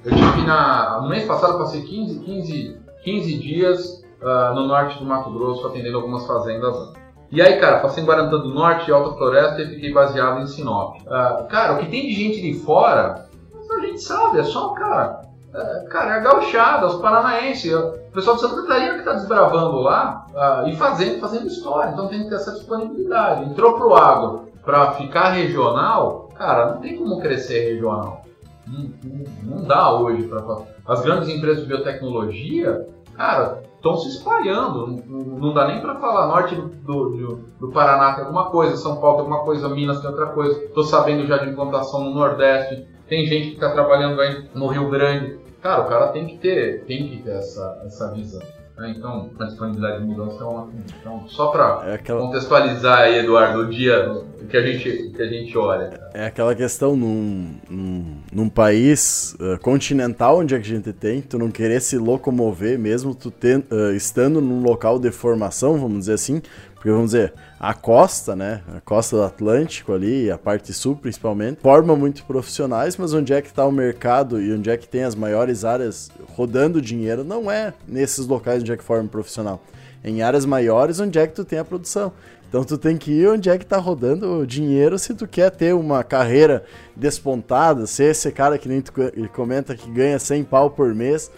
eu tive na, no mês passado, passei 15, 15, 15 dias uh, no norte do Mato Grosso atendendo algumas fazendas. E aí, cara, passei em Guarantã do Norte, Alta Floresta e fiquei baseado em Sinop. Uh, cara, o que tem de gente de fora, a gente sabe, é só, cara, é, cara, é a gauchada, os paranaenses, o pessoal de Santa Catarina que está desbravando lá uh, e fazendo, fazendo história, então tem que ter essa disponibilidade. Entrou pro agro para ficar regional, cara, não tem como crescer regional. Não, não, não dá hoje para As grandes empresas de biotecnologia, cara, estão se espalhando. Não, não dá nem para falar norte do, do, do, Paraná tem alguma coisa, São Paulo tem alguma coisa, Minas tem outra coisa. Estou sabendo já de implantação no Nordeste. Tem gente que está trabalhando aí no Rio Grande. Cara, o cara tem que ter, tem que ter essa, essa visão. Né? Então, a disponibilidade de mudança é uma. Então, só para é aquela... contextualizar aí, Eduardo, o dia que a gente, que a gente olha. É aquela questão num, num, num país uh, continental onde a gente tem, tu não querer se locomover mesmo, tu uh, estando num local de formação, vamos dizer assim, porque vamos dizer, a costa, né? A costa do Atlântico ali, a parte sul principalmente, forma muito profissionais, mas onde é que está o mercado e onde é que tem as maiores áreas rodando dinheiro não é nesses locais onde é que forma profissional. Em áreas maiores, onde é que tu tem a produção. Então tu tem que ir onde é que tá rodando o dinheiro se tu quer ter uma carreira despontada, ser esse cara que nem tu comenta que ganha 100 pau por mês.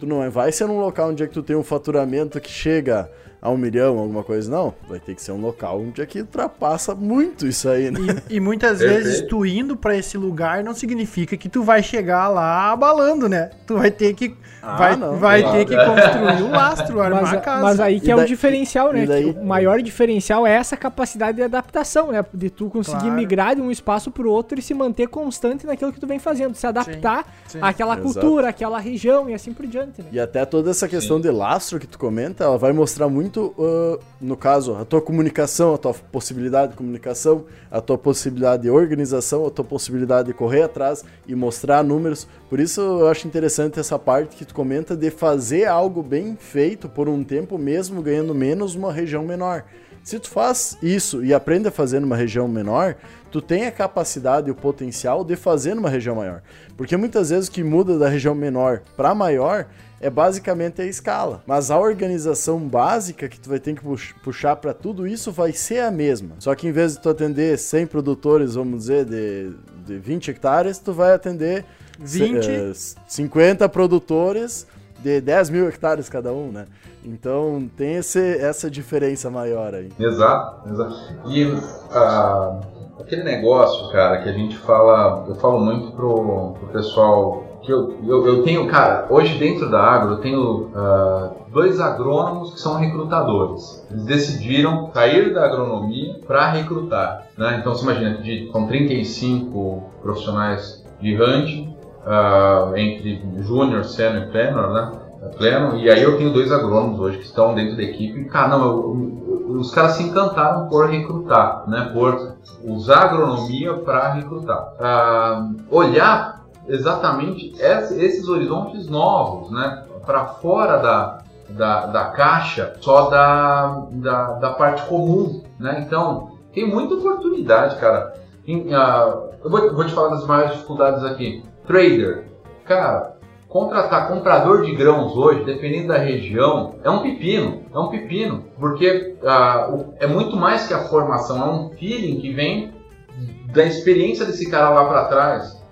Tu não vai ser num local onde é que tu tem um faturamento que chega a um milhão, alguma coisa, não. Vai ter que ser um local onde é que ultrapassa muito isso aí, né? E, e muitas vezes tu indo para esse lugar não significa que tu vai chegar lá abalando, né? Tu vai ter que ah, vai, não, vai ter que construir um lastro, armar mas, a casa. Mas aí que é o diferencial, né? Daí... O maior diferencial é essa capacidade de adaptação, né? De tu conseguir claro. migrar de um espaço pro outro e se manter constante naquilo que tu vem fazendo, se adaptar sim, sim. àquela Exato. cultura, àquela região e assim por diante, né? E até toda essa questão sim. de lastro que tu comenta, ela vai mostrar muito muito, uh, no caso, a tua comunicação, a tua possibilidade de comunicação, a tua possibilidade de organização, a tua possibilidade de correr atrás e mostrar números. Por isso eu acho interessante essa parte que tu comenta de fazer algo bem feito por um tempo, mesmo ganhando menos uma região menor. Se tu faz isso e aprende a fazer numa região menor, tu tem a capacidade e o potencial de fazer numa região maior. Porque muitas vezes o que muda da região menor para maior é basicamente a escala. Mas a organização básica que tu vai ter que puxar para tudo isso vai ser a mesma. Só que em vez de tu atender 100 produtores, vamos dizer, de, de 20 hectares, tu vai atender 20? 50 produtores de 10 mil hectares cada um, né? Então tem esse, essa diferença maior aí. Exato, exato. E uh, aquele negócio, cara, que a gente fala, eu falo muito pro, pro pessoal que eu, eu, eu, tenho, cara, hoje dentro da Agro eu tenho uh, dois agrônomos que são recrutadores. Eles decidiram sair da agronomia para recrutar. Né? Então você imagina que são 35 profissionais de hunting, uh, entre júnior, sênior e pleno, né? Pleno, e aí eu tenho dois agrônomos hoje que estão dentro da equipe. Cara, não, eu, eu, os caras se encantaram por recrutar, né? Por usar agronomia para recrutar. Uh, olhar exatamente esses horizontes novos, né? Para fora da, da, da, caixa, só da, da, da, parte comum, né? Então, tem muita oportunidade, cara. Em, uh, eu vou, vou te falar das maiores dificuldades aqui. Trader, cara, contratar comprador de grãos hoje, dependendo da região, é um pepino, é um pepino, porque uh, é muito mais que a formação, é um feeling que vem da experiência desse cara lá para trás.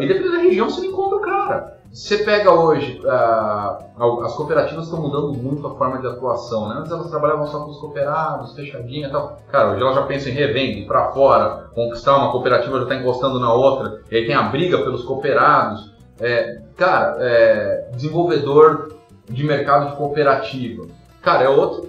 E dependendo da região, você não encontra o cara. Você pega hoje, uh, as cooperativas estão mudando muito a forma de atuação, né? Antes elas trabalhavam só com os cooperados, fechadinha e tal. Cara, hoje elas já pensam em revenda, ir para fora, conquistar uma cooperativa já está encostando na outra, e aí tem a briga pelos cooperados. É, cara, é, desenvolvedor de mercado de cooperativa. Cara, é outro,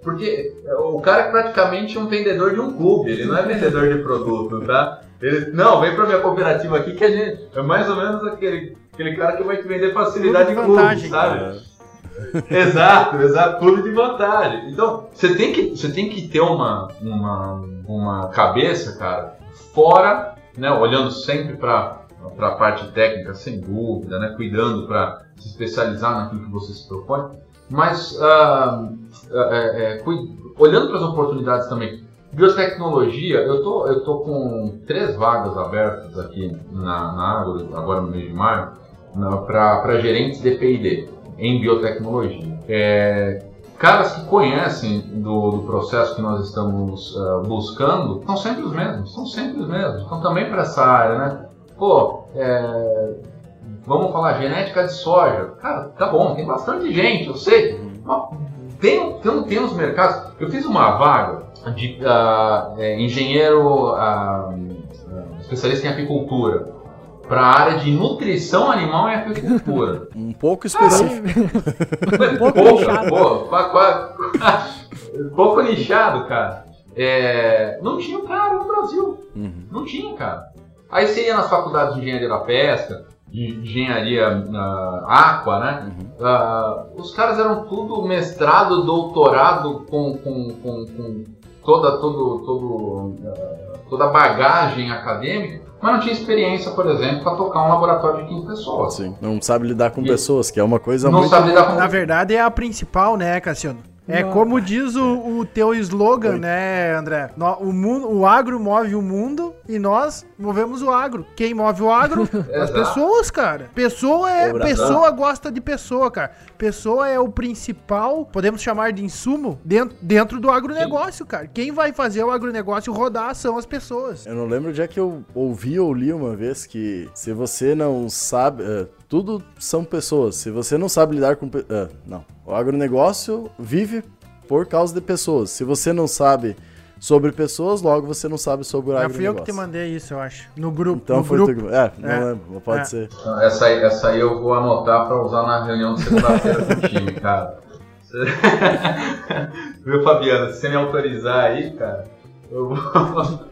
Porque o cara é praticamente um vendedor de um clube, ele não é vendedor de produto, tá? Ele, não, vem pra minha cooperativa aqui que a gente é mais ou menos aquele, aquele cara que vai te vender facilidade de clube, sabe? É. exato, exato, clube de vantagem. Então, você tem que, você tem que ter uma, uma, uma cabeça, cara, fora, né, olhando sempre para a parte técnica, sem dúvida, né, cuidando para se especializar naquilo que você se propõe, mas uh, uh, é, olhando para as oportunidades também. Biotecnologia, eu tô, eu tô com três vagas abertas aqui na, na Agro, agora no mês de maio, para gerentes de P&D em biotecnologia. É, caras que conhecem do, do, processo que nós estamos uh, buscando são sempre os mesmos, são sempre os mesmos. Então também para essa área, né? Pô, é, vamos falar genética de soja. Cara, tá bom, tem bastante gente, eu sei. Mas tem, tem, tem uns mercados. Eu fiz uma vaga de uh, é, engenheiro uh, especialista em apicultura para a área de nutrição animal e apicultura. Um pouco específico. um pouco, pouco nichado. Pô, pouco nichado, cara. É, não tinha cara no Brasil. Uhum. Não tinha, cara. Aí você ia nas faculdades de engenharia da pesca, de engenharia uh, aqua, né? Uhum. Uh, os caras eram tudo mestrado, doutorado com, com, com, com toda, todo, todo, uh, toda a bagagem acadêmica, mas não tinha experiência, por exemplo, para tocar um laboratório de 15 pessoas. Sim, não sabe lidar com e pessoas, que é uma coisa não muito... Sabe lidar com... Na verdade é a principal, né, Cassiano? É como diz o, o teu slogan, Oi. né, André? o, mundo, o agro move o mundo e nós movemos o agro. Quem move o agro? As pessoas, cara. Pessoa é. Pessoa gosta de pessoa, cara. Pessoa é o principal, podemos chamar de insumo, dentro, dentro do agronegócio, Sim. cara. Quem vai fazer o agronegócio rodar são as pessoas. Eu não lembro de é que eu ouvi ou li uma vez que se você não sabe. Uh, tudo são pessoas. Se você não sabe lidar com. Uh, não. O agronegócio vive por causa de pessoas. Se você não sabe sobre pessoas, logo você não sabe sobre o agronegócio. Fui eu que te mandei isso, eu acho. No grupo. Então no foi grupo. Tu... É, não é. lembro, pode é. ser. Essa aí, essa aí eu vou anotar para usar na reunião de segunda-feira com o time, cara. Viu, Fabiano? Se você me autorizar aí, cara, eu vou.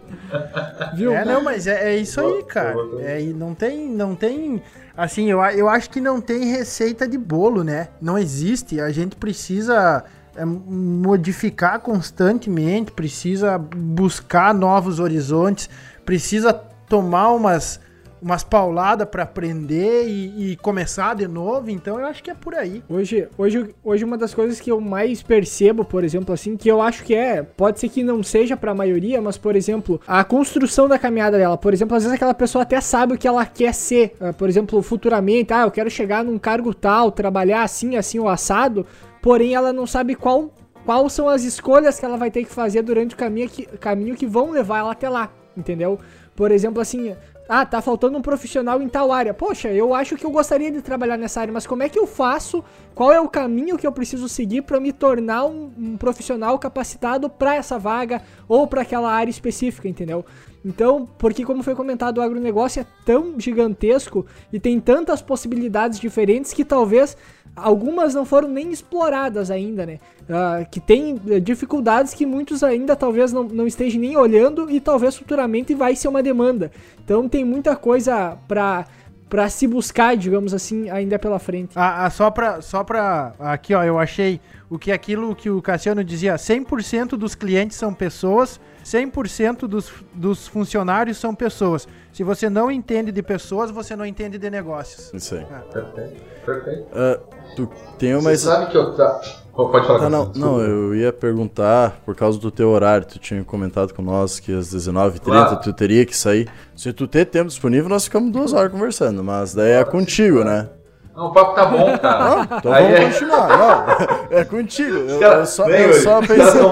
Viu? É, não, mas é, é isso aí, cara. É, não tem, não tem Assim, eu, eu acho que não tem receita de bolo, né? Não existe. A gente precisa é, modificar constantemente, precisa buscar novos horizontes, precisa tomar umas umas pauladas para aprender e, e, começar de novo, então eu acho que é por aí. Hoje, hoje, hoje uma das coisas que eu mais percebo, por exemplo, assim, que eu acho que é, pode ser que não seja para a maioria, mas por exemplo, a construção da caminhada dela, por exemplo, às vezes aquela pessoa até sabe o que ela quer ser, uh, por exemplo, futuramente, ah, eu quero chegar num cargo tal, trabalhar assim, assim o assado, porém ela não sabe qual quais são as escolhas que ela vai ter que fazer durante o caminho que, caminho que vão levar ela até lá, entendeu? Por exemplo, assim, ah, tá faltando um profissional em tal área. Poxa, eu acho que eu gostaria de trabalhar nessa área, mas como é que eu faço? Qual é o caminho que eu preciso seguir para me tornar um, um profissional capacitado para essa vaga ou para aquela área específica, entendeu? Então, porque como foi comentado, o agronegócio é tão gigantesco e tem tantas possibilidades diferentes que talvez algumas não foram nem exploradas ainda, né? Uh, que tem eh, dificuldades que muitos ainda talvez não, não estejam nem olhando e talvez futuramente vai ser uma demanda. Então tem muita coisa para para se buscar, digamos assim, ainda pela frente. Ah, ah, só para só para aqui, ó, eu achei o que aquilo que o Cassiano dizia, 100% dos clientes são pessoas, 100% dos, dos funcionários são pessoas. Se você não entende de pessoas, você não entende de negócios. Isso aí. Ah. Perfeito. Perfeito. Uh, tu tem uma... Você sabe que eu... Tá... Pode falar. Tá, não, não, eu ia perguntar, por causa do teu horário, tu tinha comentado com nós que às 19h30 claro. tu teria que sair. Se tu ter tempo disponível, nós ficamos duas horas conversando, mas daí é contigo, né? Não, o papo tá bom, cara. Não, então Aí vamos é... continuar. Não, é contigo. Eu, eu, só, eu só pensei.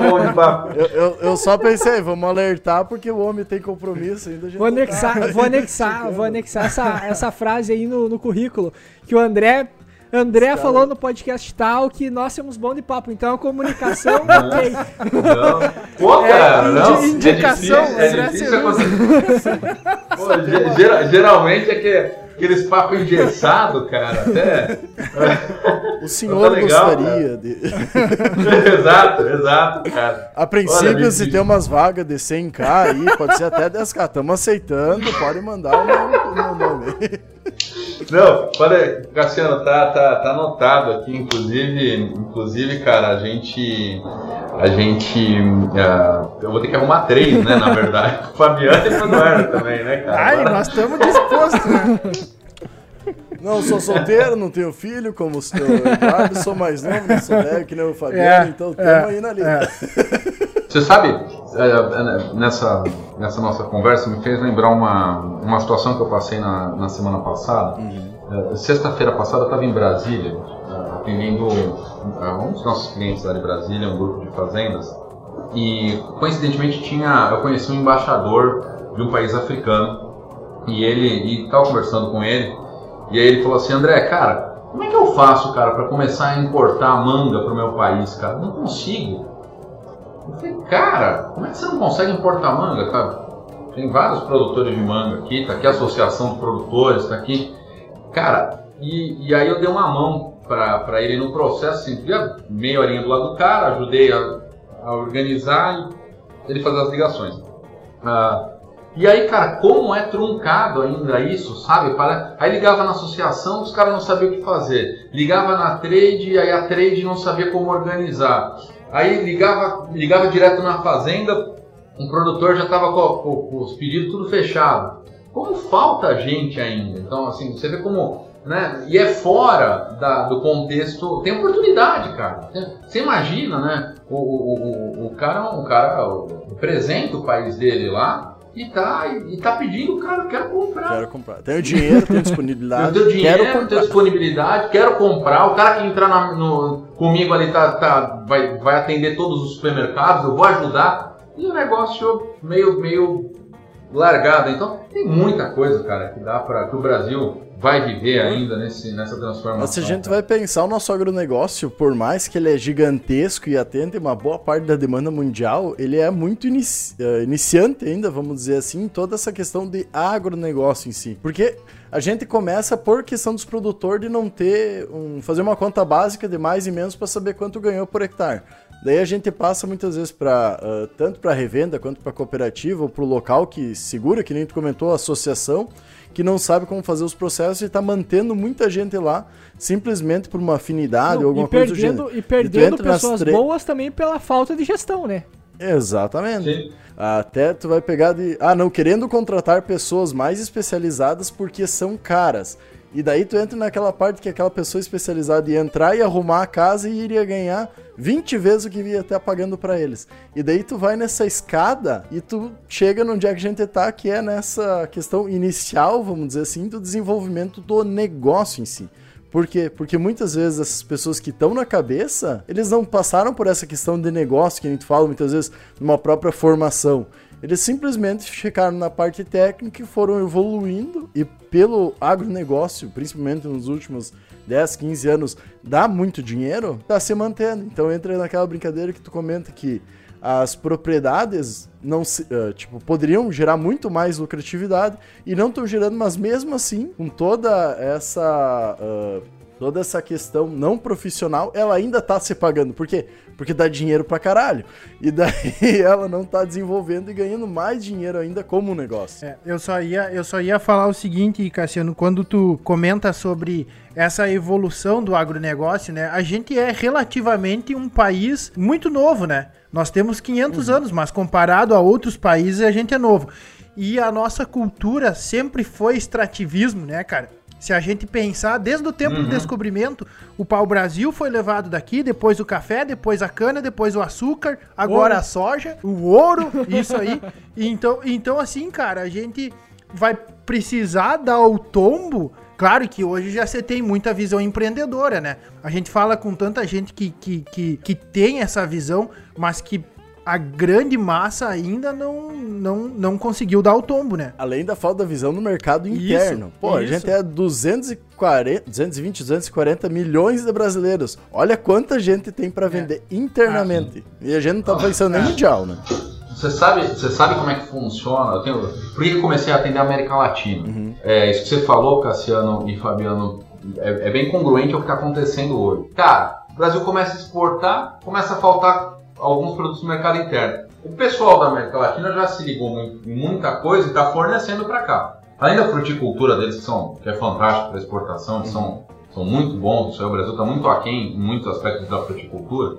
Eu, eu, eu, só pensei, vamos alertar porque o homem tem compromisso ainda. Vou anexar, tá vou anexar, vou anexar essa, essa frase aí no, no currículo. Que o André André falou no podcast tal que nós temos bom de papo, então a comunicação ok. Não. Pô, cara, é, não. Indicação, é difícil, é difícil Pô, geralmente é que aqueles papos engessados, cara. Até. O senhor tá legal, gostaria cara. de. exato, exato, cara. A princípio, Olha, se tem umas vagas de 100k aí, pode ser até 10k. Estamos aceitando, pode mandar o meu nome. Não, pode, Cassiano, tá, tá, tá anotado aqui, inclusive, inclusive, cara, a gente, a gente, uh, eu vou ter que arrumar três, né, na verdade, o Fabiano e o Manuel também, né, cara? Ai, Agora... nós estamos dispostos, né? Não, sou solteiro, não tenho filho, como o Eduardo, sou mais novo, não sou velho, que nem o Fabiano, é, então estamos é, aí na linha. É. Você sabe, é, nessa, nessa nossa conversa, me fez lembrar uma, uma situação que eu passei na, na semana passada. Uhum. É, sexta-feira passada eu estava em Brasília, é, atendendo um dos nossos clientes lá de Brasília, um grupo de fazendas, e coincidentemente tinha, eu conheci um embaixador de um país africano, e ele estava conversando com ele, e aí ele falou assim, André, cara, como é que eu faço, cara, para começar a importar manga para o meu país, cara? Não consigo. Eu falei, cara, como é que você não consegue importar manga, cara? Tem vários produtores de manga aqui, tá aqui a Associação de Produtores, tá aqui. Cara, e, e aí eu dei uma mão para ele no processo, assim, meia horinha do lado do cara, ajudei a, a organizar e ele fazer as ligações. Ah, e aí, cara, como é truncado ainda isso, sabe? Para... Aí ligava na associação, os caras não sabiam o que fazer. Ligava na trade, aí a trade não sabia como organizar. Aí ligava, ligava direto na fazenda, um produtor já estava com, com, com, os pedidos tudo fechado. Como falta gente ainda. Então, assim, você vê como. Né? E é fora da, do contexto. Tem oportunidade, cara. Você imagina, né? O, o, o, o cara, o cara representa o país dele lá e tá, e tá pedindo, cara, quero comprar. Quero comprar. Tenho dinheiro, tenho disponibilidade. eu tenho dinheiro, tenho disponibilidade, quero comprar. O cara que entrar na, no, comigo ali tá, tá, vai, vai atender todos os supermercados, eu vou ajudar. E o negócio meio, meio largado. Então, tem muita coisa, cara, que dá para que o Brasil vai viver ainda nesse, nessa transformação. Mas se a gente vai pensar o nosso agronegócio, por mais que ele é gigantesco e atende uma boa parte da demanda mundial, ele é muito inici uh, iniciante ainda, vamos dizer assim, toda essa questão de agronegócio em si. Porque a gente começa por questão dos produtores de não ter um, fazer uma conta básica de mais e menos para saber quanto ganhou por hectare. Daí a gente passa muitas vezes para uh, tanto para revenda quanto para cooperativa ou para o local que segura, que nem tu comentou, a associação que não sabe como fazer os processos e está mantendo muita gente lá simplesmente por uma afinidade não, ou alguma coisa perdendo, do gênero. E perdendo e pessoas boas também pela falta de gestão, né? Exatamente. Sim. Até tu vai pegar de. Ah, não, querendo contratar pessoas mais especializadas porque são caras. E daí tu entra naquela parte que aquela pessoa especializada ia entrar e arrumar a casa e iria ganhar 20 vezes o que ia estar pagando para eles. E daí tu vai nessa escada e tu chega no dia que a gente tá, que é nessa questão inicial, vamos dizer assim, do desenvolvimento do negócio em si. Por quê? Porque muitas vezes essas pessoas que estão na cabeça, eles não passaram por essa questão de negócio que a gente fala muitas vezes numa própria formação. Eles simplesmente ficaram na parte técnica e foram evoluindo e pelo agronegócio, principalmente nos últimos 10, 15 anos, dá muito dinheiro, tá se mantendo. Então entra naquela brincadeira que tu comenta que as propriedades não se, uh, tipo, poderiam gerar muito mais lucratividade e não estão gerando, mas mesmo assim, com toda essa uh, toda essa questão não profissional, ela ainda tá se pagando. Por quê? Porque dá dinheiro pra caralho. E daí ela não tá desenvolvendo e ganhando mais dinheiro ainda como negócio. É, eu, só ia, eu só ia falar o seguinte, Cassiano, quando tu comenta sobre essa evolução do agronegócio, né? A gente é relativamente um país muito novo, né? Nós temos 500 uhum. anos, mas comparado a outros países, a gente é novo. E a nossa cultura sempre foi extrativismo, né, cara? Se a gente pensar, desde o tempo uhum. do descobrimento, o pau-brasil foi levado daqui, depois o café, depois a cana, depois o açúcar, agora ouro. a soja, o ouro, isso aí. então, então, assim, cara, a gente vai precisar dar o tombo Claro que hoje já você tem muita visão empreendedora, né? A gente fala com tanta gente que, que, que, que tem essa visão, mas que a grande massa ainda não, não, não conseguiu dar o tombo, né? Além da falta da visão no mercado interno. Isso, Pô, isso. a gente é 240, 220, 240 milhões de brasileiros. Olha quanta gente tem para é. vender é. internamente. Ah, e a gente não tá pensando nem mundial, né? você sabe, você sabe como é que funciona? Eu tenho, por que eu comecei a atender a América Latina? Uhum. É, isso que você falou, Cassiano e Fabiano, é, é bem congruente ao que está acontecendo hoje. Cara, o Brasil começa a exportar, começa a faltar alguns produtos no mercado interno. O pessoal da América Latina já se ligou em muita coisa e está fornecendo para cá. Além da fruticultura deles, que, são, que é fantástico para exportação, eles são, são muito bons, o Brasil está muito aquém em muitos aspectos da fruticultura.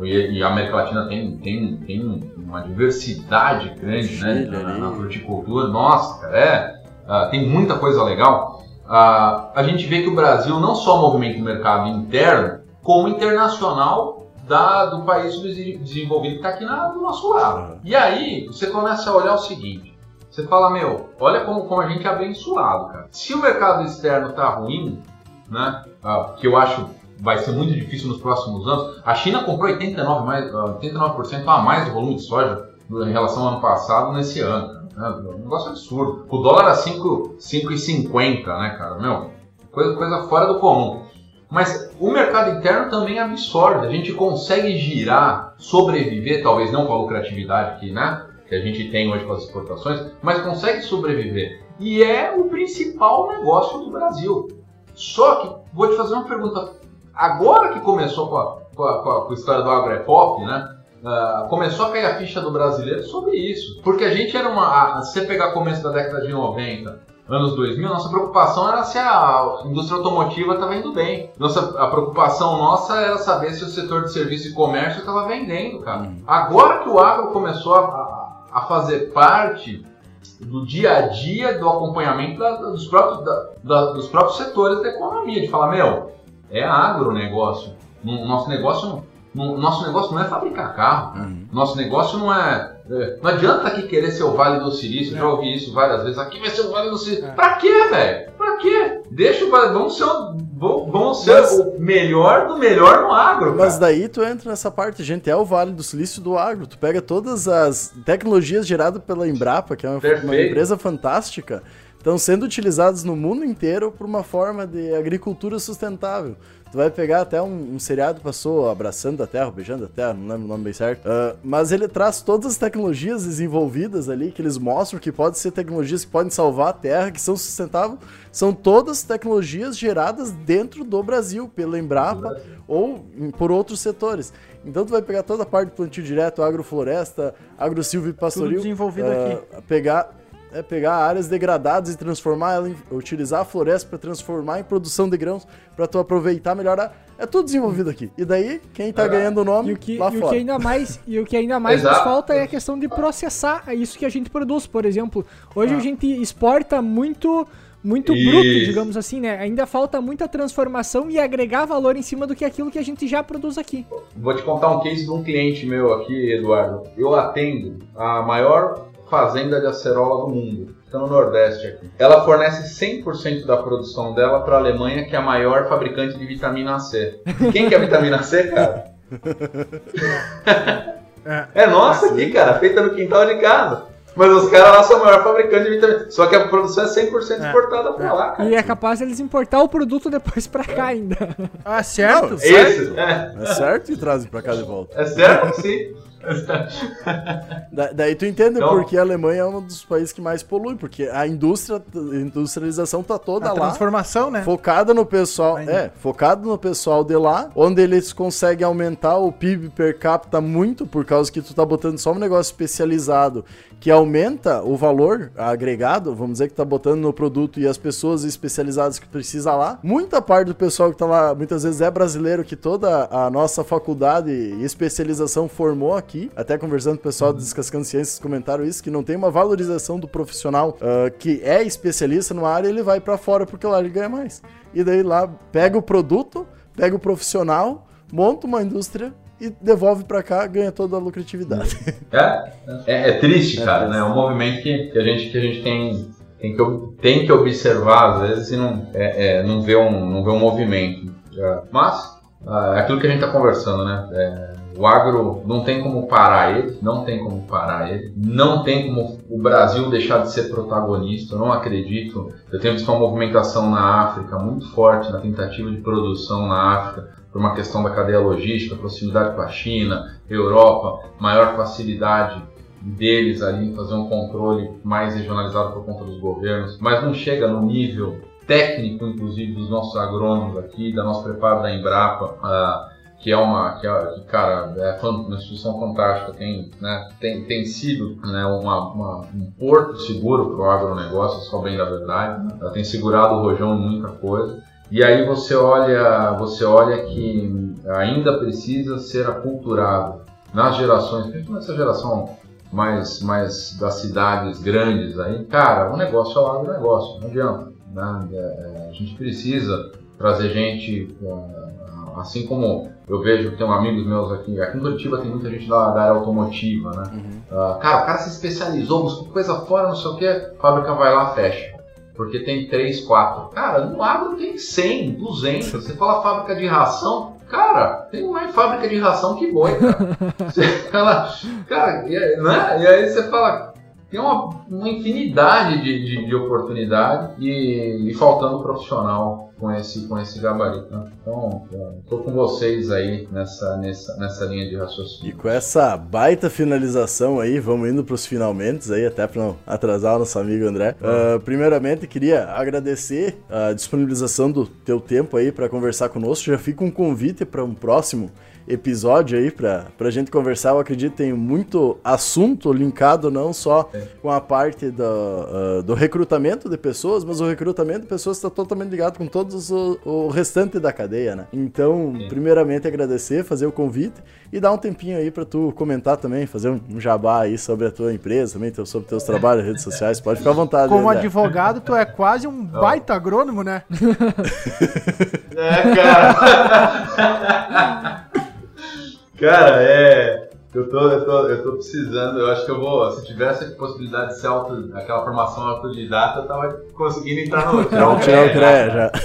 E, a América Latina tem, tem, tem uma diversidade grande né, na, na fruticultura. Nossa, cara, é, uh, tem muita coisa legal. Uh, a gente vê que o Brasil não só movimenta o mercado interno, como internacional da, do país desenvolvido que está aqui na, do nosso lado. E aí você começa a olhar o seguinte: você fala, meu, olha como, como a gente é abençoado, cara. Se o mercado externo está ruim, né, uh, que eu acho vai ser muito difícil nos próximos anos. A China comprou 89%, mais, 89 a mais do volume de soja em relação ao ano passado nesse ano. Né? Um negócio absurdo. O dólar era 5,50, né, cara? Meu, coisa, coisa fora do comum. Mas o mercado interno também absorve. A gente consegue girar, sobreviver, talvez não com a lucratividade que, né, que a gente tem hoje com as exportações, mas consegue sobreviver. E é o principal negócio do Brasil. Só que, vou te fazer uma pergunta agora que começou com a, com a, com a história do agrepop, né? Uh, começou a cair a ficha do brasileiro sobre isso. Porque a gente era uma. A, se você pegar começo da década de 90, anos 2000, nossa preocupação era se a indústria automotiva estava indo bem. Nossa, a preocupação nossa era saber se o setor de serviço e comércio estava vendendo, cara. Uhum. Agora que o agro começou a, a, fazer parte do dia a dia do acompanhamento da, dos, próprios, da, dos próprios setores da economia, de falar, meu, é agronegócio. Nosso negócio não, nosso negócio não é fabricar carro. Uhum. Nosso negócio não é, é, Não adianta aqui querer ser o Vale do Silício. É. Já ouvi isso várias vezes. Aqui vai ser o Vale do Silício. É. Pra quê, velho? Pra quê? Deixa o Vale. Vamos ser, o, vamos ser mas, o melhor do melhor no agro. Mas cara. daí tu entra nessa parte. Gente, é o Vale do Silício do agro. Tu pega todas as tecnologias geradas pela Embrapa, que é uma, uma empresa fantástica estão sendo utilizados no mundo inteiro por uma forma de agricultura sustentável. Tu vai pegar até um, um seriado passou abraçando a terra, beijando a terra, não lembro o nome bem certo. Uh, mas ele traz todas as tecnologias desenvolvidas ali, que eles mostram que podem ser tecnologias que podem salvar a terra, que são sustentáveis. São todas tecnologias geradas dentro do Brasil, pela Embrapa ou por outros setores. Então tu vai pegar toda a parte do plantio direto, agrofloresta, agrosilvio e pastoril. Tudo desenvolvido uh, aqui. Pegar é pegar áreas degradadas e transformar ela em, utilizar a floresta para transformar em produção de grãos para tu aproveitar melhor a, é tudo desenvolvido aqui. E daí quem tá é. ganhando o nome e o que, lá e fora. O que ainda mais e o que ainda mais nos falta é a questão de processar isso que a gente produz, por exemplo. Hoje ah. a gente exporta muito muito Isso. bruto, digamos assim, né? Ainda falta muita transformação e agregar valor em cima do que aquilo que a gente já produz aqui. Vou te contar um case de um cliente meu aqui, Eduardo. Eu atendo a maior fazenda de acerola do mundo. Fica no Nordeste aqui. Ela fornece 100% da produção dela para a Alemanha, que é a maior fabricante de vitamina C. Quem que é vitamina C, cara? é nossa aqui, cara, feita no quintal de casa. Mas os caras lá são o maior fabricante de vitamina. Só que a produção é 100% é. exportada é. pra lá, cara. E é capaz eles importar o produto depois pra cá ainda. Ah, certo? Não, certo. É. é certo e trazem pra cá de volta. É certo, sim. da, daí tu entende então, por que a Alemanha é um dos países que mais polui, porque a indústria, a industrialização tá toda a lá. transformação, né? Focada no pessoal, Ainda. é, focado no pessoal de lá, onde eles conseguem aumentar o PIB per capita muito, por causa que tu tá botando só um negócio especializado, que aumenta o valor agregado, vamos dizer que tá botando no produto e as pessoas especializadas que precisa lá. Muita parte do pessoal que tá lá, muitas vezes é brasileiro, que toda a nossa faculdade e especialização formou aqui aqui, até conversando com o pessoal do Descascando Ciências, comentaram isso, que não tem uma valorização do profissional uh, que é especialista numa área, ele vai para fora porque lá ele ganha mais. E daí lá pega o produto, pega o profissional, monta uma indústria e devolve para cá, ganha toda a lucratividade. É, é, é triste, é cara, triste. né? É um movimento que, que, a gente, que a gente tem, tem, que, tem que observar, às vezes, e não, é, é, não, vê, um, não vê um movimento. Mas, é aquilo que a gente está conversando, né? O agro não tem como parar ele, não tem como parar ele, não tem como o Brasil deixar de ser protagonista. Eu não acredito. Eu tenho visto uma movimentação na África muito forte na tentativa de produção na África por uma questão da cadeia logística, proximidade com a China, Europa, maior facilidade deles ali em fazer um controle mais regionalizado por conta dos governos, mas não chega no nível técnico, inclusive, dos nossos agrônomos aqui, da nossa preparo da Embrapa, uh, que é uma, que, é, cara, é uma instituição fantástica, tem, né, tem, tem sido né, uma, uma, um porto seguro para o agronegócio, só bem da verdade, ela tem segurado o rojão em muita coisa. E aí você olha, você olha que ainda precisa ser aculturado nas gerações, principalmente essa geração mais, mais das cidades grandes aí, cara, o negócio é o agronegócio, não adianta. Né? É, a gente precisa trazer gente, é, assim como eu vejo que tem um amigos meus aqui, aqui em Curitiba tem muita gente da, da área automotiva, né? Uhum. Uh, cara, o cara se especializou, buscou coisa fora, não sei o que, a fábrica vai lá, fecha porque tem 3, 4. Cara, no agro tem 100, 200. Você fala fábrica de ração, cara, tem mais fábrica de ração que boi, cara. Você fala, cara, e, né? e aí você fala, tem uma, uma infinidade de, de, de oportunidade e, e, faltando profissional com esse, com esse gabarito. Né? Então, estou com vocês aí nessa, nessa, nessa linha de raciocínio. E com essa baita finalização aí, vamos indo para os finalmente aí, até para não atrasar o nosso amigo André. Uh, primeiramente, queria agradecer a disponibilização do teu tempo aí para conversar conosco. Já fica um convite para um próximo episódio aí pra, pra gente conversar. Eu acredito que tem muito assunto linkado não só é. com a parte do, uh, do recrutamento de pessoas, mas o recrutamento de pessoas está totalmente ligado com todos o, o restante da cadeia, né? Então, Sim. primeiramente agradecer, fazer o convite e dar um tempinho aí para tu comentar também, fazer um jabá aí sobre a tua empresa, também sobre teus trabalhos, redes sociais, pode ficar à vontade. Como aí, advogado, tu é quase um baita agrônomo, né? é, cara. Cara, é. Eu tô, eu, tô, eu tô precisando, eu acho que eu vou, se tivesse a possibilidade de ser auto, aquela formação autodidata, eu tava conseguindo entrar no. Tirar o CREA já.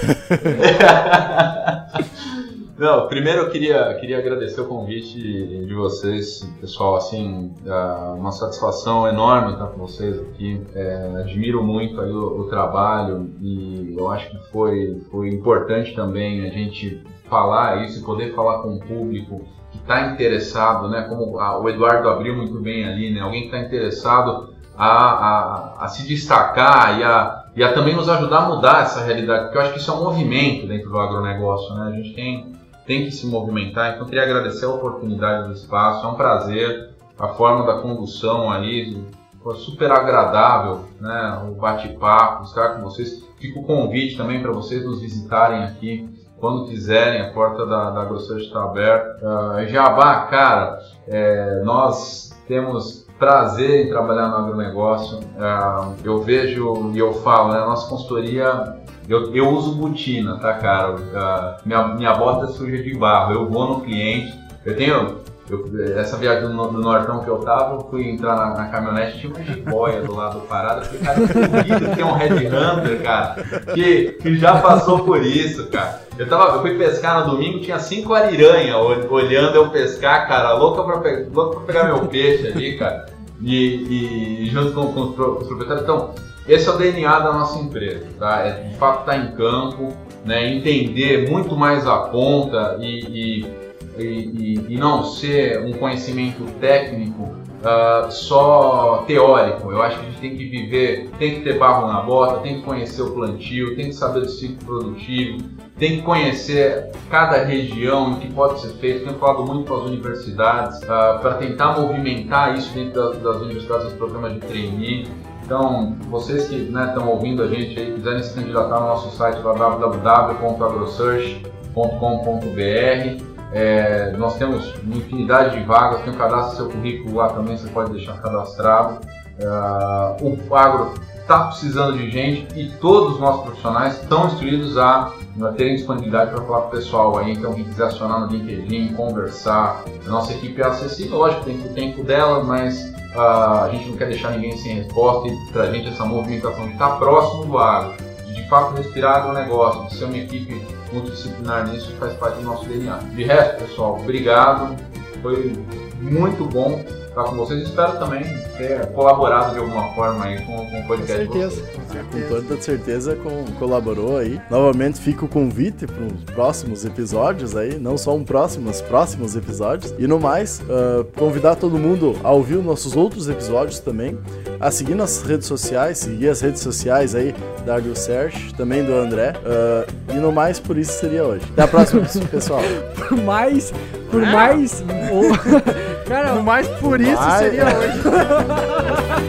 Não, primeiro eu queria, queria agradecer o convite de vocês, pessoal, assim, é uma satisfação enorme estar com vocês aqui. É, admiro muito aí o, o, trabalho e eu acho que foi, foi importante também a gente falar isso e poder falar com o público está interessado, né, como a, o Eduardo abriu muito bem ali, né, alguém que está interessado a, a, a, se destacar e a, e a também nos ajudar a mudar essa realidade, porque eu acho que isso é um movimento dentro do agronegócio, né, a gente tem, tem que se movimentar, então eu queria agradecer a oportunidade do espaço, é um prazer, a forma da condução aí, foi super agradável, né, o bate-papo, estar com vocês, fica o convite também para vocês nos visitarem aqui, quando quiserem, a porta da, da AgroSearch está aberta. Uh, Jabá, cara, é, nós temos prazer em trabalhar no agronegócio. Uh, eu vejo e eu falo, né, a nossa consultoria, eu, eu uso botina, tá, cara? Uh, minha, minha bota é suja de barro, eu vou no cliente, eu tenho eu, essa viagem do, do, Nortão que eu tava, fui entrar na, na caminhonete, tinha uma jiboia do lado parado. Eu falei, cara, eu que tem um Red Hunter, cara, que, que já passou por isso, cara. Eu, tava, eu fui pescar no domingo, tinha cinco ariranha olhando eu pescar, cara, louca pra, pe louca pra pegar meu peixe ali, cara. E, e junto com, com, os proprietários. Então, esse é o DNA da nossa empresa, tá? É de fato estar tá em campo, né? entender muito mais a ponta e, e e, e, não ser um conhecimento técnico uh, só teórico. Eu acho que a gente tem que viver, tem que ter barro na bota, tem que conhecer o plantio, tem que saber do ciclo produtivo, tem que conhecer cada região e o que pode ser feito. Tenho falado muito com as universidades uh, para tentar movimentar isso dentro das, das universidades, dos programas de trainee. Então, vocês que estão né, ouvindo a gente aí, quiserem se candidatar no nosso site www.agrosearch.com.br é, nós temos uma infinidade de vagas, tem um cadastro seu currículo lá também, você pode deixar cadastrado. Uh, o agro está precisando de gente e todos os nossos profissionais estão instruídos a, a terem disponibilidade para falar com o pessoal aí. Então, quem quiser acionar no LinkedIn, conversar, a nossa equipe é acessível, lógico, tem o tempo dela, mas uh, a gente não quer deixar ninguém sem resposta e para a gente essa movimentação de estar tá próximo do agro, de de fato respirar o negócio, de ser uma equipe multidisciplinar nisso faz parte do nosso DNA. De resto, pessoal, obrigado. Foi muito bom estar com vocês. Espero também ter colaborado de alguma forma aí com, com o podcast. Com certeza. com toda certeza com, colaborou aí. Novamente fica o convite para os próximos episódios aí, não só um próximo, mas próximos episódios. E no mais, uh, convidar todo mundo a ouvir os nossos outros episódios também, a seguir nossas redes sociais, seguir as redes sociais aí da Agro Search, também do André. Uh, e no mais, por isso seria hoje. Até a próxima, pessoal. por mais, por mais... Cara, mais por isso seria hoje.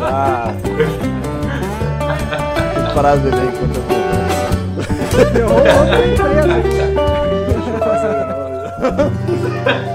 ah. Frase bem quanto eu vou. Derrubou outra empresa.